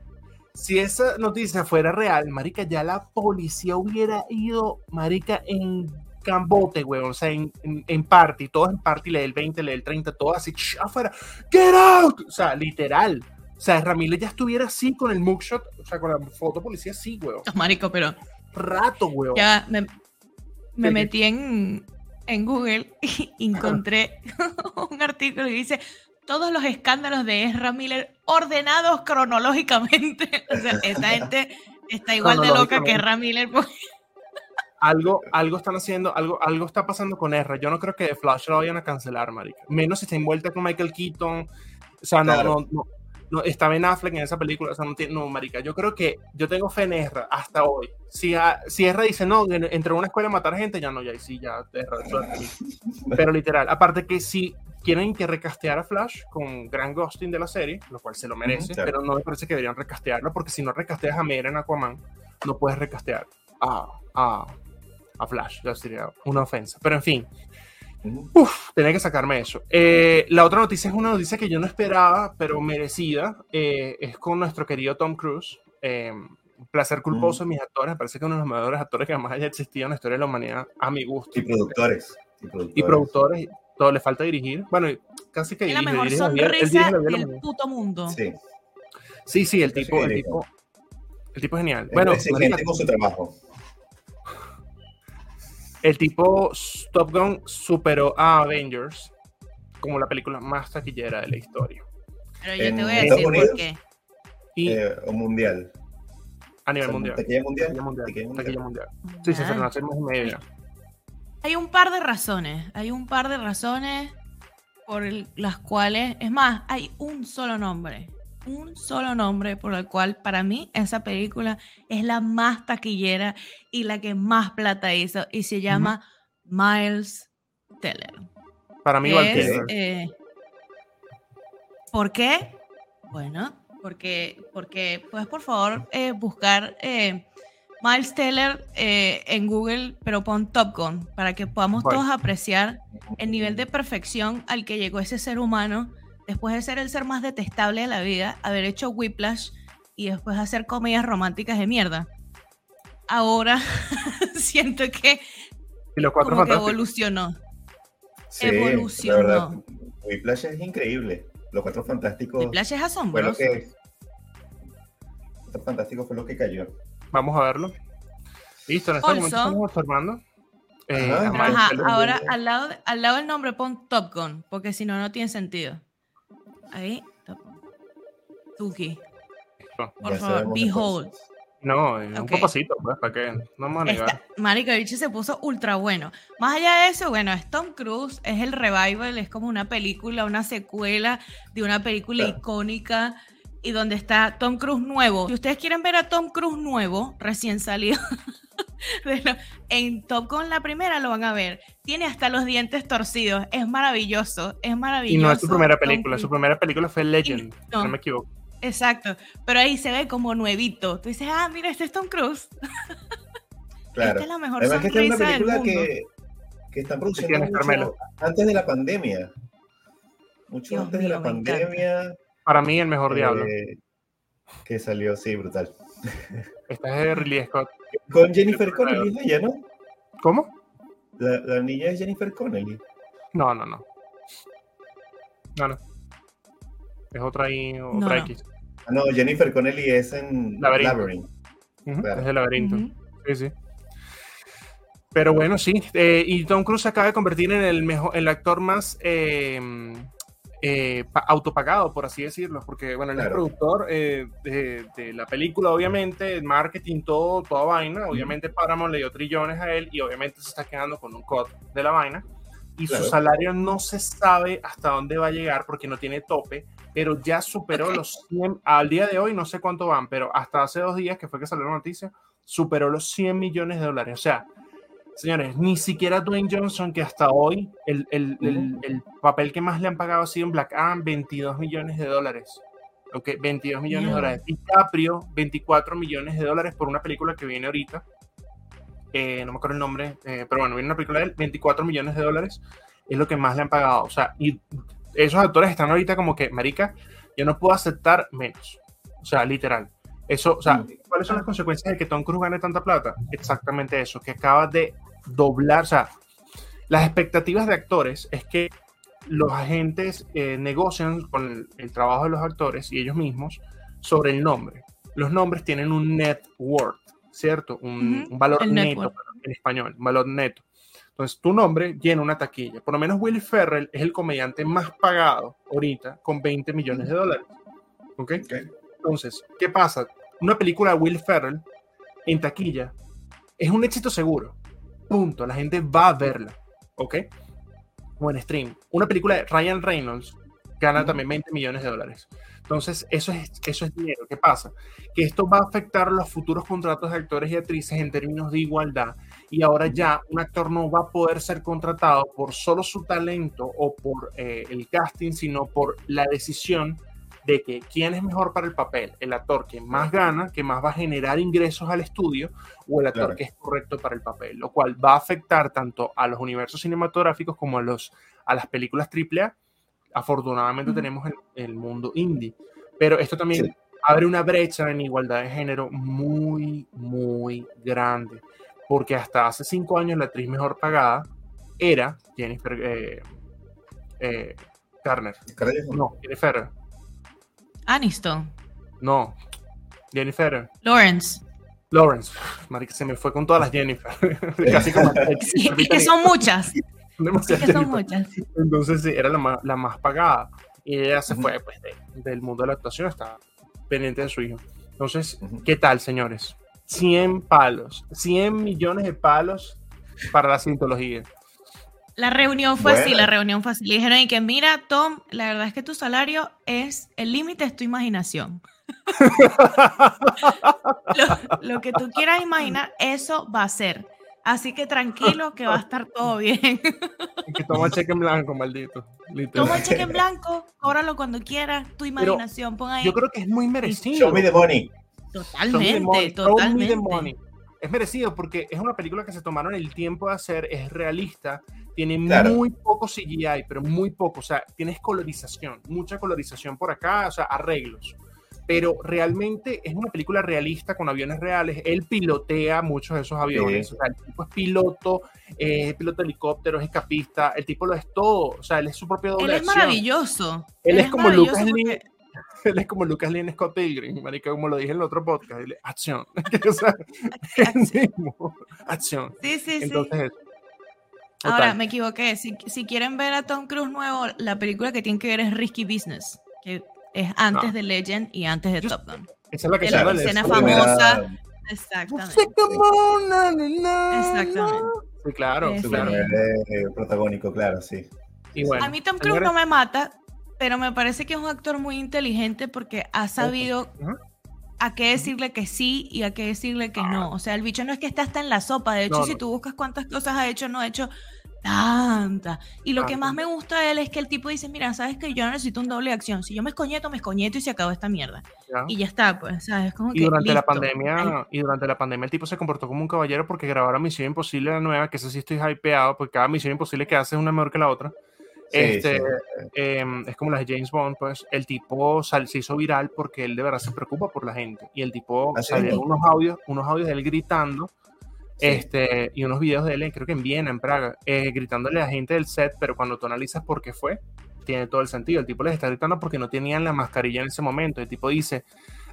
Si esa noticia fuera real, marica, ya la policía hubiera ido, marica, en cambote, weón, o sea, en, en, en party, todos en party, lee el 20, lee el 30, todo así, ch, afuera, get out, o sea, literal. O sea, Ramírez ya estuviera así con el mugshot, o sea, con la foto policía así, weón. Marico, pero Rato, weón. ya me, me metí en, en Google y encontré *laughs* un artículo y dice todos los escándalos de Ezra Miller ordenados cronológicamente. *laughs* O sea, esta gente está igual de loca que. Ezra Miller. porque- algo, algo están haciendo, algo, algo está pasando con Ezra. Yo no creo que The Flash lo vayan a cancelar, marica. Menos si está envuelta con Michael Keaton. O sea, no, Claro. no, no, no, está Ben Affleck en esa película. O sea, no, tiene- no, marica. Yo creo que yo tengo fe en Ezra hasta hoy. Si, a- si Ezra dice, no, en- entró a una escuela a matar gente, ya no, ya, sí, ya, Ezra, suerte. *laughs* Pero literal, aparte que si quieren que recastear a Flash con Grant Gustin de la serie, lo cual se lo merece, pero no me parece que deberían recastearlo, porque si no recasteas a Mera en Aquaman, no puedes recastear a, a, a Flash, ya sería una ofensa. Pero en fin. Uf, tenía que sacarme eso. Eh, la otra noticia es una noticia que yo no esperaba, pero merecida. eh, es con nuestro querido Tom Cruise. Eh, placer culposo de mis actores. Me parece que uno de los mejores actores que jamás haya existido en la historia de la humanidad, a mi gusto. Y productores. Y productores. Y productores, todo le falta dirigir. Bueno, casi que Es la dirige, mejor dirige la dirige sonrisa la vida la del puto mundo. Sí. Sí, sí, el tipo, el dirige. tipo, el tipo es genial. Es Bueno, con su trabajo. el tipo Top Gun superó a Avengers como la película más taquillera de la historia. Pero yo En te voy a decir por Unidos, qué. Y Eh, o mundial. a nivel O sea, mundial. Taquilla mundial. Taquilla mundial. taquilla mundial. taquilla mundial. Sí, se Ah. estrenó hace mes y medio ya. Hay un par de razones. Hay un par de razones por el- las cuales, es más, hay un solo nombre. Un solo nombre por el cual para mí esa película es la más taquillera y la que más plata hizo y se llama Miles Teller. Para mí, es, que eh, ¿Por qué? Bueno, porque, porque puedes por favor eh, buscar eh, Miles Teller eh, en Google, pero pon Top Gun, para que podamos Bueno. todos apreciar el nivel de perfección al que llegó ese ser humano después de ser el ser más detestable de la vida, haber hecho Whiplash y después hacer comedias románticas de mierda. Ahora *laughs* siento que y los cuatro como que evolucionó. Sí, Evolucionó. La verdad, Whiplash es increíble. Los cuatro fantásticos. Whiplash es fue lo asombroso. que. Cuatro fantásticos fue lo que cayó. Vamos a verlo. Listo, en este Also- momento estamos observando. Eh, Ajá. a Miles Ajá, Teller. ahora al lado, al lado del nombre pon Top Gun, porque si no, no tiene sentido. Ahí, Top Gun. Tuki. Por Ya favor, behold. No, un propósito, pues, para que no a negar. Esta, marica, se puso ultra bueno. Más allá de eso, bueno, es Tom Cruise, es el revival, es como una película, una secuela de una película Claro. icónica y donde está Tom Cruise nuevo. Si ustedes quieren ver a Tom Cruise nuevo, recién salido, *laughs* en Top Gun la primera lo van a ver. Tiene hasta los dientes torcidos. Es maravilloso, es Y maravilloso. no es su primera película, su primera película fue Legend, si no. no me equivoco. Exacto, pero ahí se ve como nuevito. Tú dices, ah, mira, este es Tom Cruise. *laughs* Claro. Esta es la mejor Además que esta es una sonrisa del película mundo. que, que están produciendo mucho Carmelo? antes de la pandemia. Mucho Dios antes de la encanta. Para mí, el mejor diablo. eh, que salió, sí, brutal. *laughs* Esta es de Ridley Scott. Con Jennifer Connelly, ella, ¿no? ¿Cómo? La, la niña es Jennifer Connelly. No, no, no. No, no. Es otra ahí, otra No, no. X. Ah, no, Jennifer Connelly es en Laberinto. Labyrinth. Claro. Es el laberinto. Sí, sí. Pero bueno, sí. eh, y Tom Cruise se acaba de convertir en el mejor, el actor más eh, eh, pa- autopagado, por así decirlo, porque bueno, él es Claro. productor eh, de, de la película, obviamente, el marketing, todo, toda vaina. Obviamente Paramount le dio trillones a él y obviamente se está quedando con un cut de la vaina. Y Claro. su salario no se sabe hasta dónde va a llegar porque no tiene tope, pero ya superó los 100, al día de hoy no sé cuánto van, pero hasta hace dos días que fue que salió la noticia, superó los 100 millones de dólares. O sea, señores, ni siquiera Dwayne Johnson, que hasta hoy el, el- el- el papel que más le han pagado ha sido en Black Adam, 22 millones de dólares. Ok, 22 millones de dólares. DiCaprio, 24 millones de dólares por una película que viene ahorita. Eh, no me acuerdo el nombre, eh, pero bueno, viene una película de él, 24 millones de dólares es lo que más le han pagado. O sea, y esos actores están ahorita como que, marica, yo no puedo aceptar menos. O sea, literal. Eso, o sea, Mm. ¿cuáles son las consecuencias de que Tom Cruise gane tanta plata? Exactamente eso, que acaba de doblar, o sea, las expectativas de actores es que los agentes eh, negocian con el, el trabajo de los actores y ellos mismos sobre el nombre. Los nombres tienen un net worth, ¿cierto? Un, valor el neto en español, un valor neto. Entonces, tu nombre llena una taquilla. Por lo menos Will Ferrell es el comediante más pagado ahorita con 20 millones de dólares. ¿Ok? Ok. Entonces, ¿qué pasa? Una película de Will Ferrell en taquilla es un éxito seguro. Punto. La gente va a verla. ¿Ok? O en stream. Una película de Ryan Reynolds gana también 20 millones de dólares. Entonces, eso es, eso es dinero. ¿Qué pasa? Que esto va a afectar los futuros contratos de actores y actrices en términos de igualdad. Y ahora ya un actor no va a poder ser contratado por solo su talento o por eh, el casting, sino por la decisión de que quién es mejor para el papel, el actor que más gana, que más va a generar ingresos al estudio, o el actor Claro. que es correcto para el papel, lo cual va a afectar tanto a los universos cinematográficos como a, los, a las películas AAA. Afortunadamente tenemos el, el mundo indie, pero esto también Sí. abre una brecha en igualdad de género muy, muy grande, porque hasta hace cinco años la actriz mejor pagada era Jennifer eh, eh, Garner. No, Jennifer. Aniston, No, Jennifer Lawrence. Lawrence. Marica, se me fue con todas las Jennifer. *laughs* Casi como *laughs* Sí, es que son muchas. Es *laughs* demasiadas que son Jennifer. muchas. Entonces sí, era la más, la más pagada. Y ella se fue pues, de- del mundo de la actuación, está pendiente de su hijo. Entonces. ¿qué tal, señores? 100 palos, 100 millones de palos para la cientología. La reunión fue así, la reunión fue así. Le dijeron y que mira, Tom, la verdad es que tu salario es, el límite es tu imaginación. *laughs* Lo, lo que tú quieras imaginar, eso va a ser. Así que tranquilo que va a estar todo bien. *laughs* que toma cheque en blanco, maldito. Literal. Toma el cheque en blanco, cóbralo cuando quieras, tu imaginación, pon ahí. Yo creo que es muy merecido. Show me the money. Show me the money, Totalmente, show me the totalmente. Es merecido porque es una película que se tomaron el tiempo de hacer, es realista, tiene Claro. muy poco CGI, pero muy poco, o sea, tienes colorización, mucha colorización por acá, o sea, arreglos. Pero realmente es una película realista con aviones reales. Él pilotea muchos de esos aviones. Sí. O sea, el tipo es piloto, eh, es piloto de helicóptero, es escapista. El tipo lo es todo. O sea, él es su propio doble Él es acción. maravilloso. Él es como Lucas maravilloso Lee. Él *laughs* es como Lucas en Scott Pilgrim, marica, como lo dije en el otro podcast. Él es acción. *laughs* o sea, *laughs* mismo, acción. Sí, sí, sí. Entonces, eso. Ahora, me equivoqué. Si, si quieren ver a Tom Cruise nuevo, la película que tienen que ver es Risky Business, que es antes No. de Legend y antes de Yo- Top Gun. Esa es la que se la llama el- escena famosa. Exactamente. Exactamente. Sí, claro. mismo. primer, eh, protagónico, claro, sí. Y bueno, A mí Tom Cruise señores, no me mata, pero me parece que es un actor muy inteligente porque ha sabido a qué decirle que sí y a qué decirle que no. O sea, el bicho no es que está hasta en la sopa. De hecho, No, si tú buscas cuántas cosas ha hecho, no ha hecho tanta. Y lo que más me gusta de él es que el tipo dice, mira, sabes que yo necesito un doble de acción. Si yo me escoñeto, me escoñeto y se acabó esta mierda. Ya. Y ya está, pues, ¿sabes? Como Y que durante la listo. pandemia, Ay, y durante la pandemia el tipo se comportó como un caballero porque grabaron Misión Imposible la nueva, que esa sí estoy hypeado, porque cada Misión Imposible que hace es una mejor que la otra. Este, sí. em, es como las de James Bond, pues el tipo sal- se hizo viral porque él de verdad se preocupa por la gente. Y el tipo ¿Ah, sí? salieron unos audios, unos audios de él gritando, este, y unos videos de él, creo que en Viena, en Praga, eh, gritándole a la gente del set, pero cuando tú analizas por qué fue, tiene todo el sentido. El tipo les está gritando porque no tenían la mascarilla en ese momento. El tipo dice,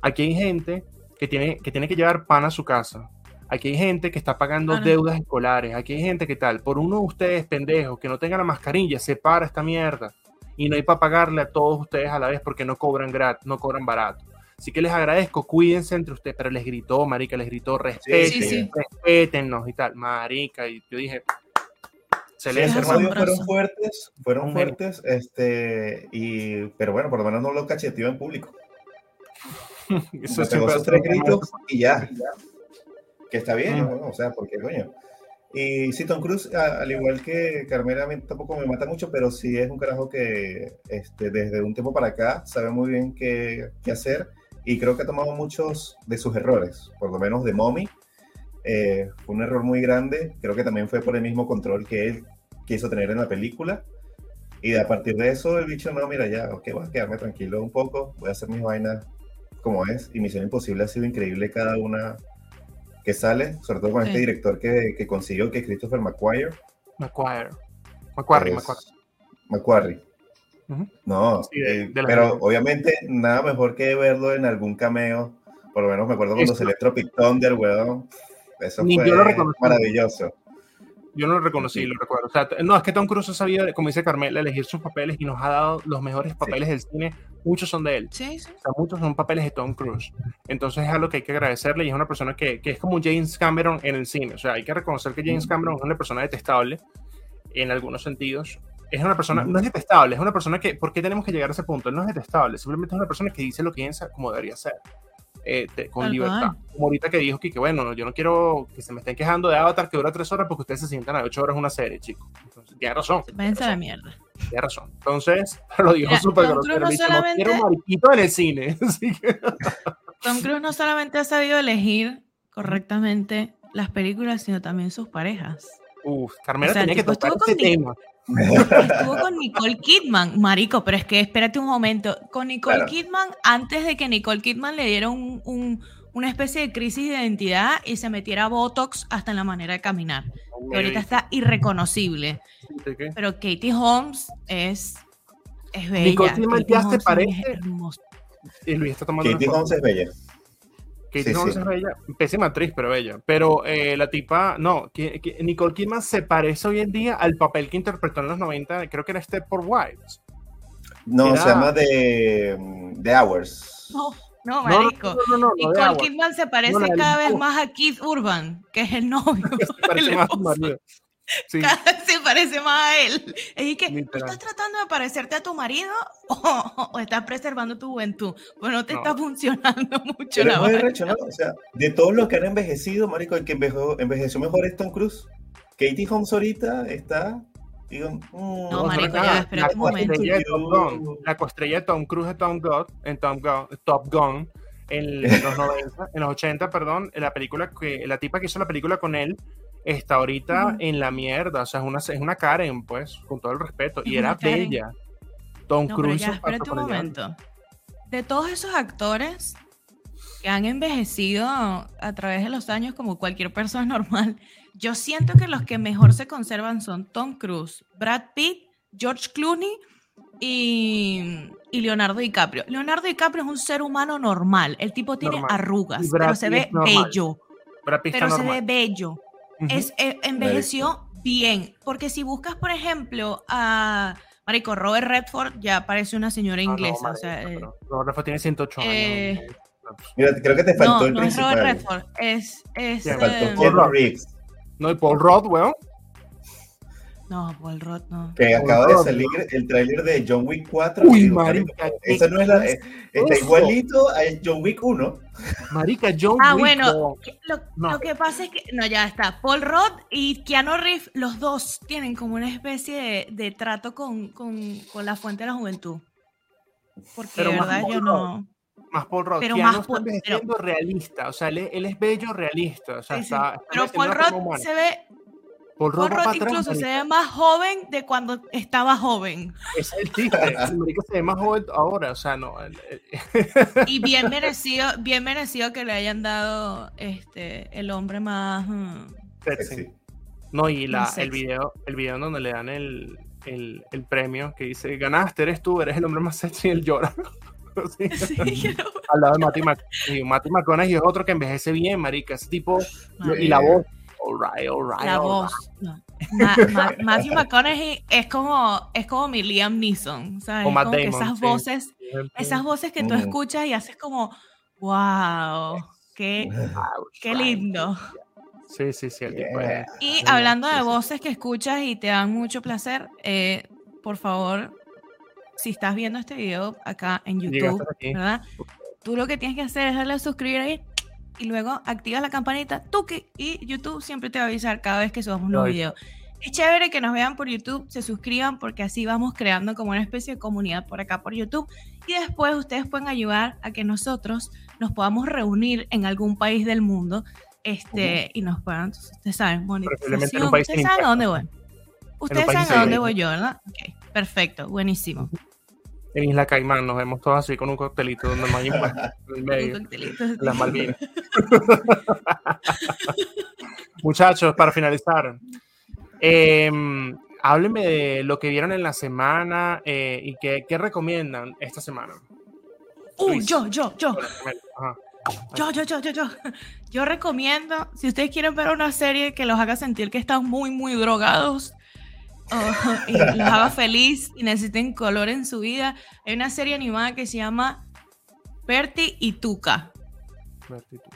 aquí hay gente que tiene que, tiene que llevar pan a su casa. Aquí hay gente que está pagando Claro. deudas escolares. Aquí hay gente que tal. Por uno de ustedes, pendejos, que no tenga la mascarilla, se para esta mierda. Y no hay para pagarle a todos ustedes a la vez porque no cobran gratis, no cobran barato. Así que les agradezco, cuídense entre ustedes. Pero les gritó, marica, les gritó, respeten, Sí, sí. respétennos y tal. Marica, y yo dije, excelente, esos hermano. fueron fuertes, fueron fuertes, este, y, pero bueno, por lo menos no lo cacheteó en público. *laughs* Eso Le pegó hace tres gritos y ya. Que está bien, Mm. ¿no? o sea, porque coño. Y sí, Tom Cruise, a- al igual que Carmela, a mí tampoco me mata mucho, pero sí es un carajo que este, desde un tiempo para acá sabe muy bien qué, qué hacer y creo que ha tomado muchos de sus errores, por lo menos de Mommy. eh, fue un error muy grande, creo que también fue por el mismo control que él quiso tener en la película. Y a partir de eso, el bicho, no, mira, ya, ok, voy a quedarme tranquilo un poco, voy a hacer mis vainas como es. Y Misión Imposible ha sido increíble cada una que sale, sobre todo con Sí. este director que, que consiguió, que es Christopher McQuire. Es- Macquarie. Macquarie. Ujú. No, Sí, de- eh, de pero obviamente nada mejor que verlo en algún cameo. Por lo menos me acuerdo cuando se le Tropic Thunder, weón. Eso Ni fue yo lo reconocí. maravilloso. Yo no lo reconocí, Sí. lo recuerdo. O sea, no, es que Tom Cruise ha sabido, como dice Carmela, elegir sus papeles y nos ha dado los mejores papeles del cine. Muchos son de él. Sí, sí. O sea, muchos son papeles de Tom Cruise. Entonces es algo que hay que agradecerle y es una persona que, que es como James Cameron en el cine. O sea, hay que reconocer que James Cameron es una persona detestable en algunos sentidos. Es una persona, no es detestable, es una persona que, ¿por qué tenemos que llegar a ese punto? Él no es detestable, simplemente es una persona que dice lo que piensa como debería ser. Eh, te- con Tal libertad. cual. Como ahorita que dijo que, bueno, yo no quiero que se me estén quejando de Avatar que dura tres horas porque ustedes se sientan a ocho horas una serie, chicos. Entonces, tiene razón. Váyanse a la mierda. tiene razón. Entonces, *laughs* lo dijo súper grosero. No dice, "No solamente- quiero mariquito en el cine. *laughs* Así que, *laughs* Tom Cruise no solamente ha sabido elegir correctamente las películas, sino también sus parejas. Uf, Carmela O sea, tenía que tocar este tema. Estuvo con Nicole Kidman, marico, pero es que espérate un momento. Con Nicole Claro. Kidman, antes de que Nicole Kidman le diera un- un- una especie de crisis de identidad y se metiera Botox hasta en la manera de caminar. Que ahorita está irreconocible. Pero Katie Holmes es, es bella. Nicole Kidman Katie ya se parece-. Y Luis está tomando Katie una foto. Holmes es bella. Katie Sí, Holmes sí. es bella, pésima actriz, pero bella. Pero eh, la tipa, no, que, que Nicole Kidman se parece hoy en día al papel que interpretó en los 90, creo que era este por Wives. No, Era- se llama The, The Hours. No, no, No, no, marico. no, no, no, Nicole. Kidman se parece cada vez más a Keith Urban, que es el novio. *laughs* Se parece el más a su esposo. marido. *laughs* Sí, Cada se parece más a él. Y que, ¿tú Literal. estás tratando de parecerte a tu marido *laughs* o, o estás preservando tu juventud? Pues no te No. está funcionando *laughs* mucho Pero la es muy ¿no? O sea, de todos los que han envejecido, marico, el que envejeció, envejeció mejor es Tom Cruise. Katie Holmes ahorita está, digo, mm, No, marico, ya, la un momento. de Top Gun, la coestrella de Tom Cruise de Tom Gun, en Tom Gun, Top Gun, en los 90, en los 80, perdón, en la película que la tipa que hizo la película con él está ahorita en la mierda, o sea, es una, es una Karen, pues, con todo el respeto, y Es era una Karen. bella. Tom No, pero Cruise. ya, espérate un allá. momento. De todos esos actores que han envejecido a través de los años como cualquier persona *laughs* normal, yo siento que los que mejor se conservan son Tom Cruise, Brad Pitt, George Clooney y, y Leonardo DiCaprio. Leonardo DiCaprio es un ser humano normal. El tipo tiene Normal. arrugas, Y pero se ve normal. bello. Pero se ve bello. Es, eh, envejeció bien. Porque si buscas, por ejemplo, a Marico Robert Redford, ya parece una señora Ah, no, inglesa. o marica, sea, eh, Robert Redford tiene 108 eh, años. Mira, creo que te faltó no, el no es principal. Robert Redford, es. es eh, Reeves. No, y Paul Rudd, weón. No, Paul Rudd no. Que Paul acaba de salir el tráiler de John Wick 4. Uy, Digo, marica, Eso no es la, está igualito a John Wick 1. Marica, John Ah, Wick, bueno, no. que- lo, No. lo que pasa es que, no, ya está. Paul Rudd y Keanu Reeves, los dos tienen como una especie de, de trato con, con, con la fuente de la juventud. Porque Pero de más verdad Paul yo no. Más Paul Rudd. Pero Keanu más está Paul- envejeciendo realista. O sea, él, es- él es bello realista. O sea, Sí, sí. está, está Pero Paul Rudd se ve, Paul Rudd Paul Rudd para atrás, incluso se ve más joven de cuando estaba joven. Es el chiste. El marica se ve más joven ahora. O sea, no. el- el- Y bien merecido, bien merecido que le hayan dado este el hombre más mm, sexy. No, y la, el video, el video en donde le dan el, el, el premio que dice, ganaste, eres tú, eres el hombre más sexy, y él llora. *laughs* Sí. sí, Al lado de Matty McConaughey. Matty McConaughey es otro que envejece bien, marica. Ese tipo, y la voz, alright, alright, la alright. voz. no. Ma- Ma- *laughs* Matthew McConaughey es como es como mi Liam Neeson, ¿sabes? O Es Matt como que esas sí. voces, esas voces que tú escuchas y haces como wow, qué qué lindo. Sí, sí, sí, el tipo Yeah. es- Y hablando de voces que escuchas y te dan mucho placer, eh, por favor, si estás viendo este video acá en YouTube. ¿verdad? Tú lo que tienes que hacer es darle a suscribir ahí y luego activas la campanita, tuki, y YouTube siempre te va a avisar cada vez que subamos un nuevo Right. video. Es chévere que nos vean por YouTube, se suscriban porque así vamos creando como una especie de comunidad por acá por YouTube y después ustedes pueden ayudar a que nosotros nos podamos reunir en algún país del mundo este, y nos puedan, entonces, ustedes saben, un monetización, ustedes saben a dónde voy. Ustedes saben a dónde voy yo, ¿verdad? Ok, perfecto, buenísimo. En Isla Caimán nos vemos todos así con un coctelito donde no hay *laughs* en el medio. Las Malvinas. *laughs* Muchachos, para finalizar, eh, háblenme de lo que vieron en la semana eh, y qué, qué recomiendan esta semana. Uh, Luis. yo, yo, yo. Ajá. Yo, yo, yo, yo, yo. Yo recomiendo, si ustedes quieren ver una serie que los haga sentir que están muy, muy drogados o- *laughs* y los haga feliz y necesiten color en su vida, hay una serie animada que se llama Bertie y Tuca.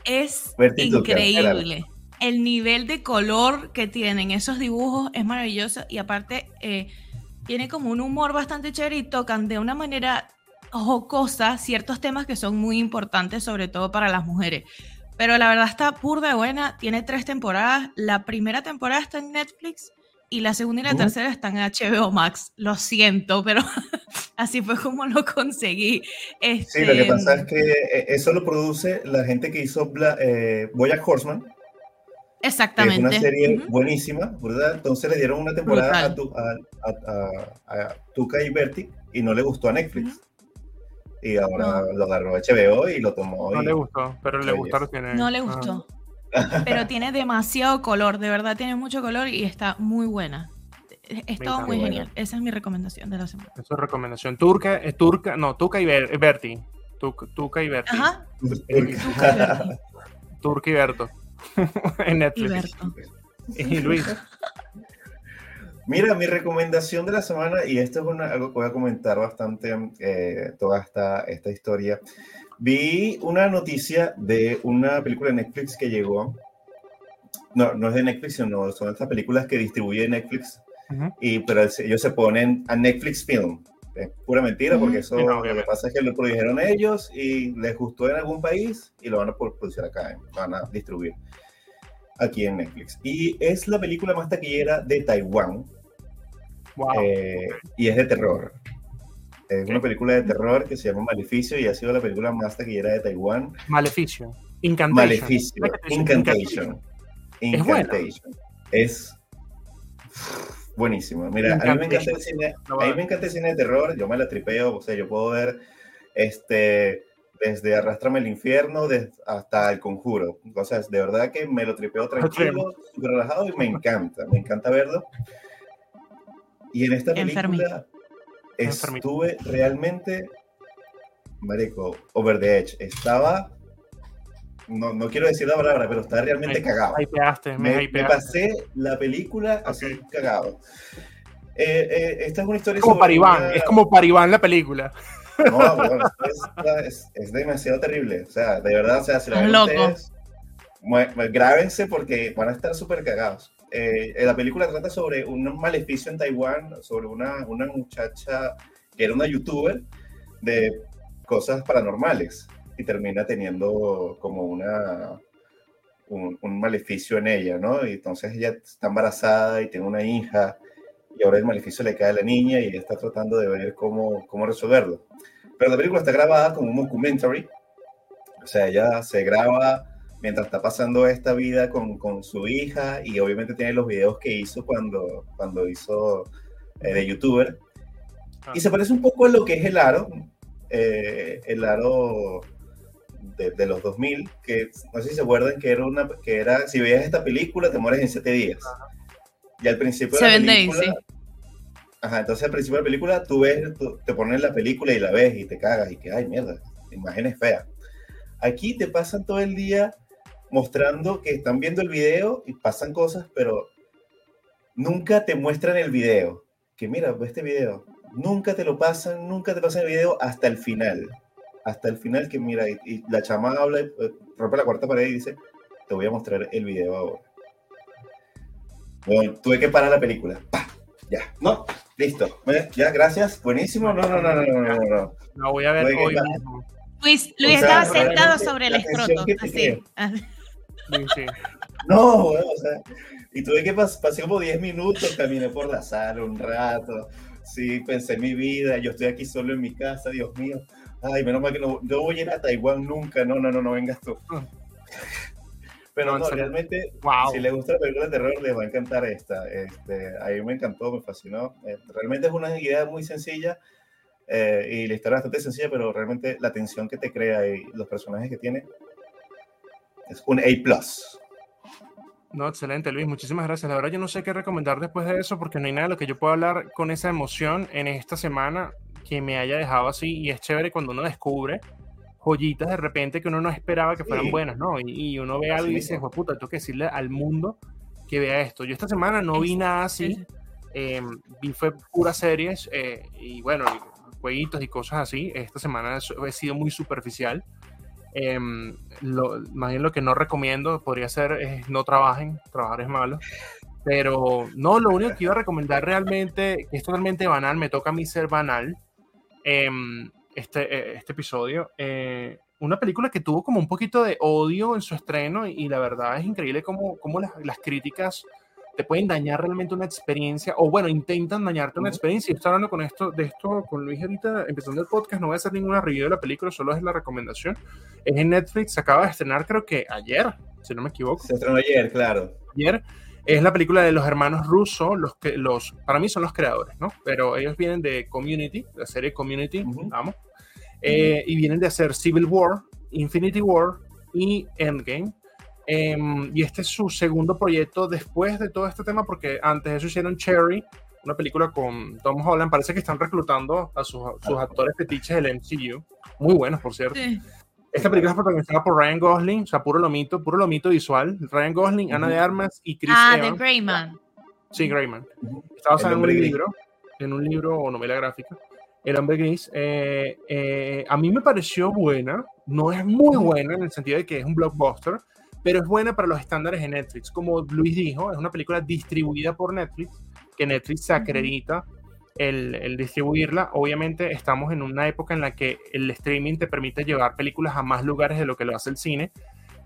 Es Tuca, increíble. El nivel de color que tienen esos dibujos es maravilloso y aparte eh, tiene como un humor bastante chévere y tocan de una manera jocosa ciertos temas que son muy importantes, sobre todo para las mujeres. Pero la verdad está burda de buena, tiene tres temporadas. La primera temporada está en Netflix y la segunda y la tercera están en HBO Max. Lo siento, pero *laughs* así fue como lo conseguí. Sí, lo que Este, pasa es que eh, eso lo produce la gente que hizo Bla- eh, Horseman, que es Exactamente. una serie buenísima, ¿verdad? Entonces le dieron una temporada a, tu- a, a- a- a Tuca y Bertie y no le gustó a Netflix. Y ahora lo agarró HBO y lo tomó. No y- le gustó, pero le gustaron. No le gustó. Pero tiene demasiado color, de verdad tiene mucho color y está muy buena. Es Me todo muy Qué genial. Esa es mi recomendación de la semana. Eso es recomendación. Turca, es turca, no, Tuca y Ber- Berti. Tuca, Tuca y Berti. Ajá. Turca y Berto. *laughs* en y Netflix. Berto. Y Luis. Mira, mi recomendación de la semana, y esto es una- algo que voy a comentar bastante, eh, toda esta, esta historia. Vi una noticia de una película de Netflix que llegó. No, no es de Netflix, sino son estas películas que distribuye Netflix, y, pero el- ellos se ponen a Netflix Film. Es pura mentira, porque eso no, lo que pasa es que lo produjeron ellos y les gustó en algún país y lo van a producir acá, van a distribuir aquí en Netflix. Y es la película más taquillera de Taiwán, Wow. eh, y es de terror. Es una película de terror que se llama Maleficio y ha sido la película más taquillera de Taiwán. Maleficio. Incantation. Maleficio, Incantation. Incantation. Es. Es buenísimo. Mira, a mí me encanta el cine, a mí me encanta el cine de terror, yo me la tripeo, o sea, yo puedo ver este desde Arrástrame al infierno hasta El Conjuro. O sea, de verdad que me lo tripeo tranquilo, relajado y me encanta, me encanta verlo. Y en esta película Enfermito. Estuve realmente, marico, over the edge. Estaba, no, no quiero decir la palabra, pero estaba realmente Me cagado. hypeaste, me, Me, me hypeaste. pasé la película así cagado. Eh, eh, esta es una historia Es como Paribán, una- es como Paribán la película. No, *laughs* bueno, es, es- es demasiado terrible. O sea, de verdad, o sea, si la ven ustedes, grábense porque van a estar súper cagados. Eh, la película trata sobre un maleficio en Taiwán, sobre una, una muchacha que era una youtuber de cosas paranormales y termina teniendo como una, un, un, maleficio en ella, ¿no? Y entonces ella está embarazada y tiene una hija y ahora el maleficio le cae a la niña y ella está tratando de ver cómo, cómo resolverlo. Pero la película está grabada como un documentary, o sea, ella se graba mientras está pasando esta vida con, con su hija y obviamente tiene los videos que hizo cuando, cuando hizo eh, de youtuber. Y se parece un poco a lo que es el aro, eh, el aro de, de, los 2000, que no sé si se acuerdan que era una, que era, si veías esta película te mueres en 7 días. Y al principio de la película... Days, sí. Ajá, entonces al principio de la película tú ves, tú, te pones la película y la ves y te cagas y que, ay, mierda, imágenes feas. Aquí te pasan todo el día mostrando que están viendo el video y pasan cosas, pero nunca te muestran el video. Que mira, este video. Nunca te lo pasan, nunca te pasan el video hasta el final. Hasta el final que mira, y, y la chama habla, y, rompe la cuarta pared y dice, te voy a mostrar el video ahora. Bueno, tuve que parar la película. ¡Pah! Ya, no, listo. Ya, gracias. Buenísimo. No, no, no, no, no, no. No, no voy a ver hoy Luis, Luis o sea, estaba sentado sobre el escroto, así. Sí. No, bueno, o sea, y tuve que pas pasé como 10 minutos, caminé por la sala un rato, sí, pensé en mi vida, yo estoy aquí solo en mi casa, Dios mío, ay, menos mal que no, no voy a ir a Taiwán nunca, no, no, no, no vengas tú. Pero no, realmente, wow. si les gusta la película de terror, les va a encantar esta. Este, a mí me encantó, me fascinó. Eh, realmente es una idea muy sencilla eh, y la historia es bastante sencilla, pero realmente la tensión que te crea y los personajes que tiene es un A+. No, excelente, Luis. Muchísimas gracias. La verdad, yo no sé qué recomendar después de eso, porque no hay nada de lo que yo pueda hablar con esa emoción en esta semana que me haya dejado así. Y es chévere cuando uno descubre joyitas de repente que uno no esperaba que fueran sí. buenas, ¿no? Y, y, uno ve algo y dice, puta, tengo que decirle al mundo que vea esto. Yo esta semana no vi nada así. Eh, vi fue puras series eh, y bueno, jueguitos y cosas así. Esta semana he sido muy superficial. Eh, lo, más bien lo que no recomiendo podría ser es no trabajen, trabajar es malo. Pero no, lo único que iba a recomendar realmente, que es totalmente banal, me toca a mí ser banal, eh, este, este episodio. Eh, una película que tuvo como un poquito de odio en su estreno y, y la verdad es increíble cómo, cómo las, las, críticas te pueden dañar realmente una experiencia o bueno, intentan dañarte una experiencia. Y estoy hablando con esto, de esto con Luis ahorita, empezando el podcast, no voy a hacer ninguna review de la película, solo es la recomendación. Es en Netflix, se acaba de estrenar creo que ayer, si no me equivoco. Se estrenó ayer, claro. Ayer. Es la película de los hermanos Russo, los que los, para mí son los creadores, ¿no? Pero ellos vienen de Community, la serie Community, uh -huh. vamos. Eh, y vienen de hacer Civil War, Infinity War y Endgame. Eh, y este es su segundo proyecto después de todo este tema, porque antes de eso hicieron Cherry, una película con Tom Holland. Parece que están reclutando a sus, sus actores fetiches del MCU, muy buenos, por cierto. Sí. Esta película es protagonizada por Ryan Gosling, o sea, puro lomito, puro lomito visual. Ryan Gosling, uh -huh. Ana de Armas y Chris Ah, Evans. de Greyman. Sí, Greyman. Uh -huh. Está basada en un libro, en un libro o novela gráfica. El hombre gris, eh, eh, a mí me pareció buena, no es muy buena en el sentido de que es un blockbuster, pero es buena para los estándares de Netflix. Como Luis dijo, es una película distribuida por Netflix, que Netflix se acredita el, el, distribuirla. Obviamente estamos en una época en la que el streaming te permite llevar películas a más lugares de lo que lo hace el cine,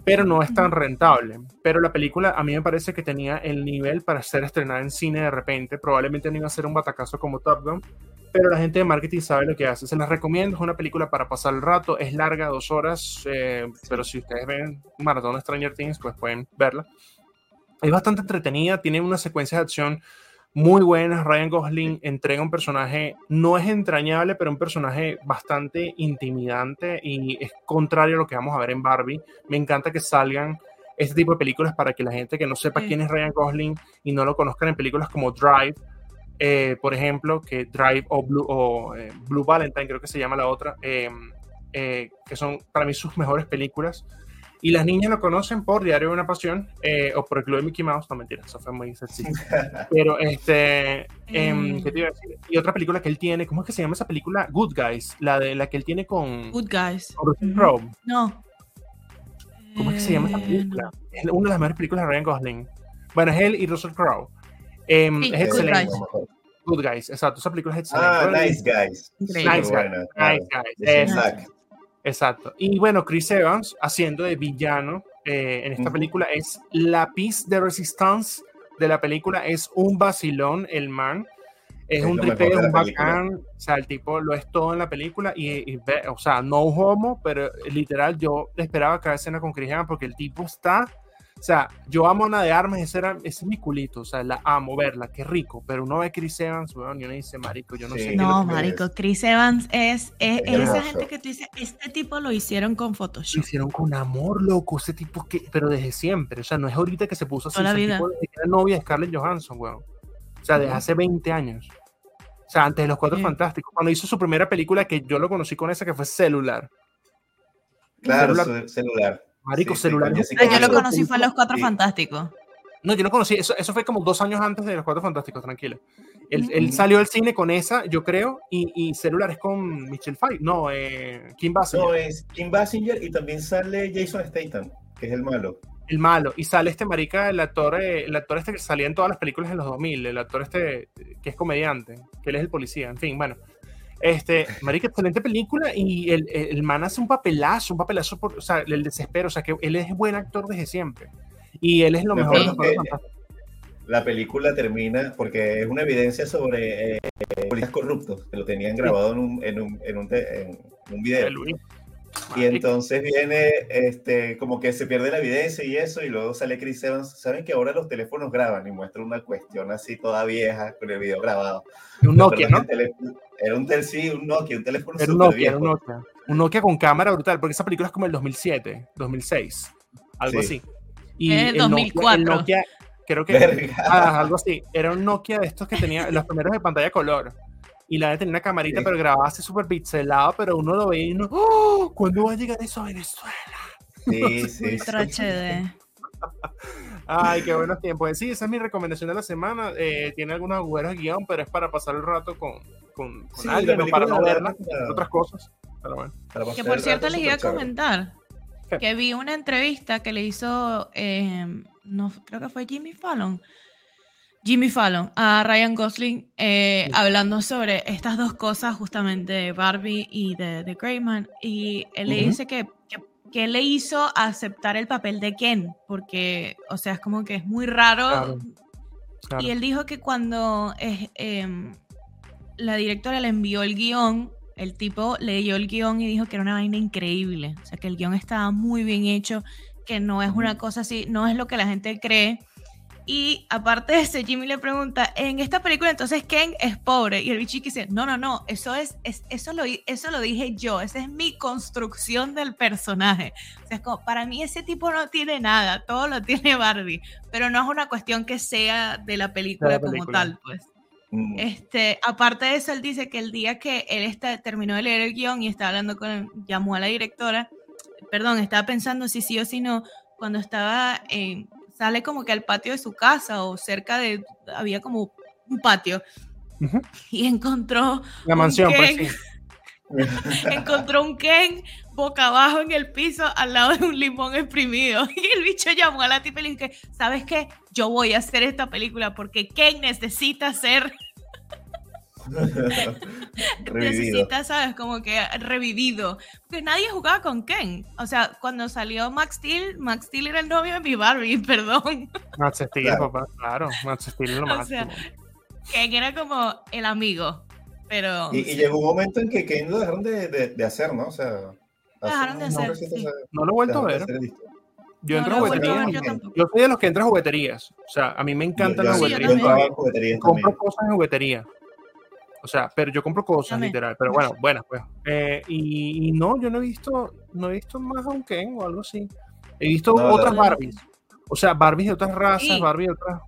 pero no es tan rentable. Pero la película a mí me parece que tenía el nivel para ser estrenada en cine de repente. Probablemente no iba a ser un batacazo como Top Gun, pero la gente de marketing sabe lo que hace. Se las recomiendo, es una película para pasar el rato, es larga, dos horas, eh, pero si ustedes ven Maratón Stranger Things, pues pueden verla. Es bastante entretenida, tiene una secuencia de acción muy buenas. Ryan Gosling entrega un personaje, no es entrañable, pero un personaje bastante intimidante y es contrario a lo que vamos a ver en Barbie. Me encanta que salgan este tipo de películas para que la gente que no sepa sí. quién es Ryan Gosling y no lo conozcan en películas como Drive, eh, por ejemplo, que Drive o Blue, o, eh, Blue Valentine, creo que se llama la otra, eh, que son para mí sus mejores películas. Y las niñas lo conocen por Diario de una Pasión eh, o por el Club de Mickey Mouse. No, mentira, eso fue muy sencillo. Pero, este, eh, ¿qué te iba a decir? Y otra película que él tiene, ¿cómo es que se llama esa película? Good Guys, la de la que él tiene con... Good Guys. Con mm -hmm. No. ¿Cómo es que se llama esa película? Es una de las mejores películas de Ryan Gosling. Bueno, es él y Russell Crowe. Em, Sí, es Good excelente. Guys. Good Guys, exacto. Esa película es excelente. Ah, Nice Guys. Nice Guys, buena. Nice Guys. Exacto. Y bueno, Chris Evans haciendo de villano eh, en esta película es la piece de resistance de la película. Es un vacilón, el man. Es, Es un tripeo, un película. bacán. O sea, el tipo lo es todo en la película. Y, y o sea, no homo, pero literal, yo esperaba cada escena con Chris Evans porque el tipo está. O sea, yo amo a Ana de Armas, ese, era, ese es mi culito, o sea, la amo verla, qué rico, pero uno ve a Chris Evans, weón, y uno dice, marico, yo no Sí. sé lo No, marico, Chris Evans es, es, Es es esa gente que tú dices, este tipo lo hicieron con lo Photoshop. hicieron con amor, loco, ese tipo que, pero desde siempre, o sea, no es ahorita que se puso así, Toda la ese vida. tipo desde que era novia de Scarlett Johansson, weón. O sea, desde hace 20 años. O sea, antes de los Cuatro Sí. Fantásticos, cuando hizo su primera película que yo lo conocí con esa que fue Celular. Claro, Celular. celular. Marico, Sí, sí, celular. con es- Jessica Ah, yo lo conocí fue en Los Cuatro Sí. Fantásticos. No, yo lo conocí, eso, eso fue como dos años antes de los Cuatro Fantásticos, tranquilo. Él, salió al cine con esa, yo creo, y, y Celular es con Michelle Pfeiffer, no, eh, Kim Basinger, No, es Kim Basinger y también sale Jason Statham, que es el malo. el malo, y sale este marica, el actor, eh, el actor este que salía en todas las películas en los 2000, el actor este que es comediante, que él es el policía, en fin, bueno. Este, marica, excelente película y el, el, man hace un papelazo, un papelazo por, o sea, el desespero, o sea, que él es buen actor desde siempre. Y él es lo Me mejor de los. La película termina porque es una evidencia sobre eh, policías corruptos, que lo tenían grabado en un, en un, en un, en un video. Y entonces viene, este, como que se pierde la evidencia y eso, y luego sale Chris Evans. Saben que ahora los teléfonos graban y muestra una cuestión así toda vieja con el video grabado. un Nokia, ¿no? Era un tel, sí, un Nokia, un teléfono Era un Nokia, era un viejo. Nokia. Un Nokia con cámara brutal, porque esa película es como el 2007, 2006, algo Sí. así. Y Es el 2004. Nokia, el Nokia, creo que ah, algo así, era un Nokia de estos que tenía los primeros de pantalla color. Y la de tenía una camarita, Sí. pero grababa así súper pixelado, pero uno lo veía y uno, ¡Oh! ¿cuándo va a llegar eso a Venezuela? *laughs* Sí, sí, Ultra sí. HD. Ay, qué buenos tiempos. Sí, esa es mi recomendación de la semana. Eh, tiene algunos agujeros de guion, pero es para pasar el rato con, con, con Sí, alguien la o para no verla, entre otras cosas. Pero bueno. Para Que por cierto les iba a comentar ¿Qué? que vi una entrevista que le hizo, eh, no creo que fue Jimmy Fallon, Jimmy Fallon a Ryan Gosling eh, Sí. hablando sobre estas dos cosas justamente de Barbie y de, de Greyman y él le dice que, que, que le hizo aceptar el papel de Ken porque, o sea, es como que es muy raro Claro, claro. y él dijo que cuando eh, em, la directora le envió el guion, el tipo leyó el guion y dijo que era una vaina increíble. O sea, que el guion estaba muy bien hecho, que no es una cosa así, no es lo que la gente cree. Y aparte de eso, Jimmy le pregunta, en esta película entonces Ken es pobre. Y el bichi dice, no, no, no, eso, es, es- eso, lo, eso lo dije yo, esa es mi construcción del personaje. O sea, es como, para mí ese tipo no tiene nada, todo lo tiene Barbie, pero no es una cuestión que sea de la película, como película. tal, pues. Mm. Este, aparte de eso, él dice que el día que él está, terminó de leer el guion y estaba hablando con, llamó a la directora, perdón, estaba pensando si sí o si no, cuando estaba en, sale como que al patio de su casa o cerca de, había como un patio y encontró, La mansión, pues Ken. sí. *laughs* *laughs* encontró un Ken boca abajo en el piso al lado de un limón exprimido *laughs* y el bicho llamó a la tipa y le dijo que, ¿sabes qué? Yo voy a hacer esta película porque Ken necesita ser *laughs* Revivido. necesita, ¿sabes? Como que revivido. Porque nadie jugaba con Ken. O sea, cuando salió Max Steel, Max Steel era el novio de mi Barbie, *laughs* perdón. Max Steel, Claro. papá, claro. Max Steel es lo *laughs* O máximo. sea, Ken era como el amigo. Pero. Y, y llegó un momento en que Ken lo dejaron de, de, de hacer, ¿no? O sea, Dejaron de hacer, sí. no lo he vuelto a ver. Yo No entro lo a he vuelto a jugueterías. ver, yo Yo- soy de los que entra a jugueterías. O sea, a mí me encantan yo- las Sí, yo yo jugueterías. jugueterías compro también. cosas en juguetería. O sea, pero yo compro cosas, literal. Pero bueno, *laughs* buenas, pues. Eh, y, y no, yo no he visto, no he visto más a un Ken o algo así. He visto No, otras Barbies. O sea, Barbies de otras razas, Sí. Barbies de otras.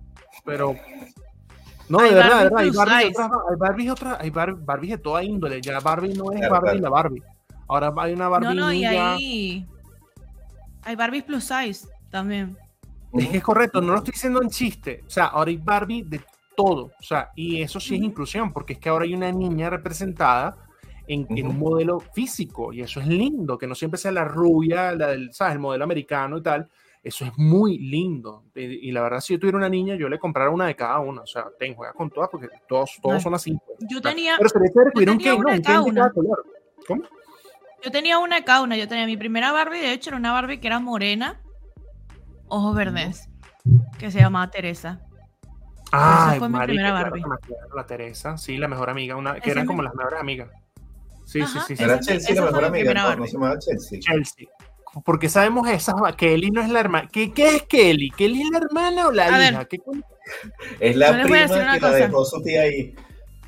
Pero. No, Hay de verdad, de verdad. Hay Barbies de otras, hay Barbies de otras, hay Bar- Barbies de toda índole. Ya Barbie no es Claro, Barbie claro. la Barbie. Ahora hay una Barbie No, no, y ahí. Hay Barbies plus size también. Es que es correcto, no lo estoy diciendo en chiste. O sea, ahora hay Barbie de todo. O sea, y eso sí es inclusión, porque es que ahora hay una niña representada en, un modelo físico, y eso es lindo, que no siempre sea la rubia, la del, ¿sabes? El modelo americano y tal, Eso es muy lindo. Y, y la verdad, si yo tuviera una niña, yo le comprara una de cada una. O sea, ten, juega con todas porque todos, todos son así. pues. Yo tenía, Pero que hubiera un tenía Ken, ¿no? una de cada color. ¿Cómo? yo tenía una de cada una. Yo tenía mi primera Barbie, de hecho, era una Barbie que era morena, ojos verdes, que se llamaba Teresa. Ah, fue mi primera Barbie. La Teresa, sí, la mejor amiga, una, que Esa eran como las mejores amigas. Sí, Ajá, sí, sí, sí. Era esa- Chelsea esa la fue mejor mi amiga, no, no se llamaba Chelsea. Chelsea. Porque sabemos esas, Kelly no es la hermana. ¿Qué, qué es Kelly? ¿Kelly es la hermana o la A ver. hija? ¿Qué? Es la a prima decir una que la cosa. dejó su tía ahí.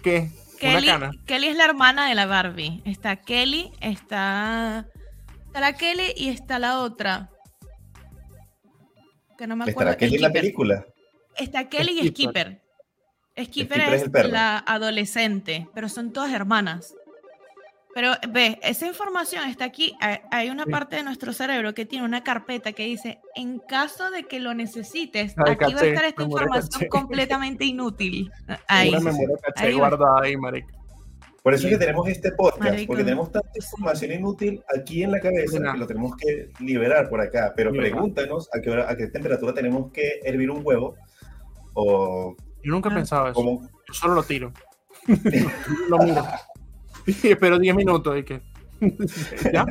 ¿Qué? Kelly, Una cana. Kelly es la hermana de la Barbie. Está Kelly, está, está la Kelly y está la otra. Que no me acuerdo. ¿Estará Kelly en la película? Está Kelly y Skipper. Skipper. Skipper es es, el perro. la adolescente, pero son todas hermanas. Pero ve, esa información está aquí. Hay- una Sí. parte de nuestro cerebro que tiene una carpeta que dice, en caso de que lo necesites, Ay, aquí va a caché, estar esta información caché. completamente inútil. *laughs* Ahí. Una memoria caché Ahí guardada ahí, marica. Por eso es que tenemos este podcast, Marico. porque tenemos tanta información inútil aquí en la cabeza Buena. que lo tenemos que liberar por acá. Pero Liberar. pregúntanos a qué, hora- a qué temperatura tenemos que hervir un huevo o Yo nunca he Ah. pensado eso. cómo... Yo solo lo tiro. *laughs* lo miro. Y *laughs* espero 10 minutos y que. *laughs* ¿Ya?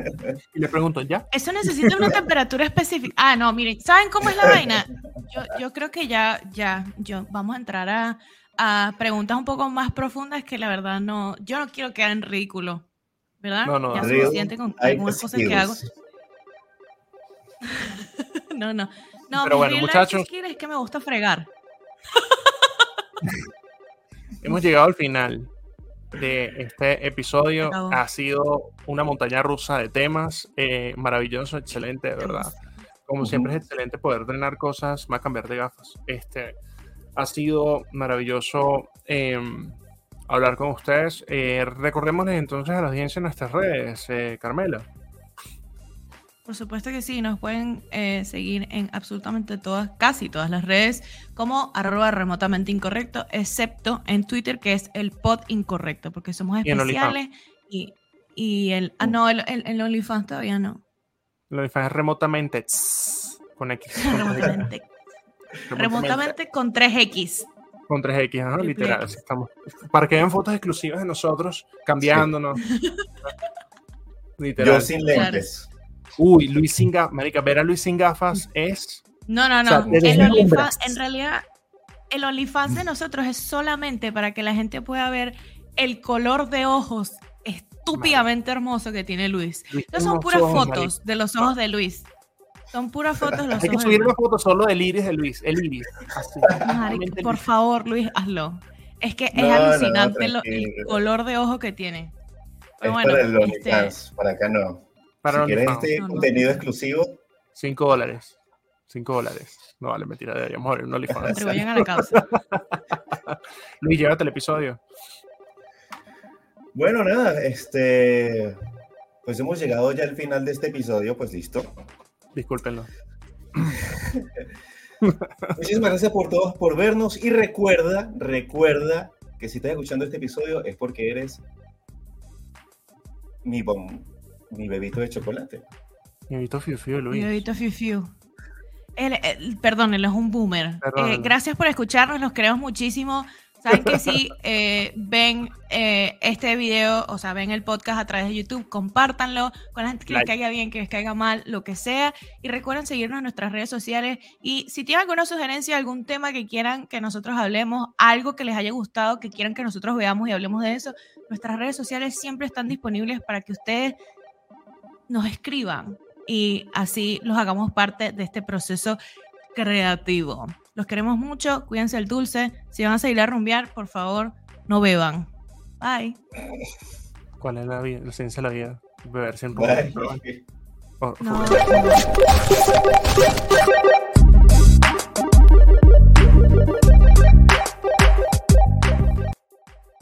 Y le pregunto, ¿ya? Eso necesita una temperatura específica. Ah, no, miren, ¿saben cómo es la vaina? Yo, yo creo que ya, ya, yo, vamos a entrar a, a preguntas un poco más profundas que la verdad no, yo no quiero quedar en ridículo, ¿verdad? No, no, ya no. suficiente con Hay algunas cosas que hago. No, no. No, Pero mi bueno, real muchachos. es que me gusta fregar. *laughs* Hemos llegado al final de este episodio. Acabó. Ha sido una montaña rusa de temas. eh, maravilloso, excelente, de verdad. Como siempre es excelente poder drenar cosas, más cambiar de gafas. Este ha sido maravilloso eh, hablar con ustedes. Eh, recordémosles entonces a la audiencia en nuestras redes, eh, Carmela. Por supuesto que sí, nos pueden eh, seguir en absolutamente todas, casi todas las redes, como arroba remotamente incorrecto, excepto en Twitter, que es el pod incorrecto, porque somos especiales. Y, y el. Ah, no, el, el, el OnlyFans todavía no. Lo es remotamente tss, con X. *laughs* con tres X, Remotamente. remotamente con 3X. Con 3X, ajá, Triple literal. Así estamos. Para que vean fotos exclusivas de nosotros cambiándonos. *laughs* literal. Yo sin lentes. Uy, Luis sin gafas. Marica, ver a Luis sin gafas es. No, no, O sea, no. el. OnlyFans, en realidad, el OnlyFans de nosotros es solamente para que la gente pueda ver el color de ojos estúpidamente hermoso que tiene Luis. Luis No son puras ojos, fotos de los ojos de Luis. Son puras fotos de los Hay que subir una foto solo del iris de Luis. El iris. Así. El por favor, Luis, hazlo. Es que es No, no, alucinante lo- el tranquilo. color de ojo que tiene. Pero es bueno, para el este, OnlyFans, para acá no. Para si quieres este No, no. contenido exclusivo, 5 dólares. 5 dólares. No vale, mentira, deberíamos abrir un OnlyFans. contribuyen a la *laughs* causa. Luis, llévate el episodio. Bueno, nada, este. Pues hemos llegado ya al final de este episodio, pues listo. Discúlpenlo. *laughs* Muchísimas gracias por todos por vernos y recuerda, recuerda que si estás escuchando este episodio es porque eres mi, bom- mi bebito de chocolate. Mi Vito Fiu Fiu, Mi Luis. bebito Fiu Fiu. Él- perdón, él es un boomer. Eh, gracias por escucharnos, los queremos muchísimo. Saben que si *laughs* eh, ven eh, este video, o sea, ven el podcast a través de YouTube, compártanlo con la gente que les caiga bien, que les caiga mal, lo que sea. Y recuerden seguirnos en nuestras redes sociales. Y si tienen alguna sugerencia, algún tema que quieran que nosotros hablemos, algo que les haya gustado, que quieran que nosotros veamos y hablemos de eso, nuestras redes sociales siempre están disponibles para que ustedes nos escriban y así los hagamos parte de este proceso creativo. Los queremos mucho, cuídense el dulce. Si van a salir a rumbear, por favor, no beban. Bye. ¿Cuál es la, vida, la ciencia de la vida? Beber siempre. Bye. Oh, No.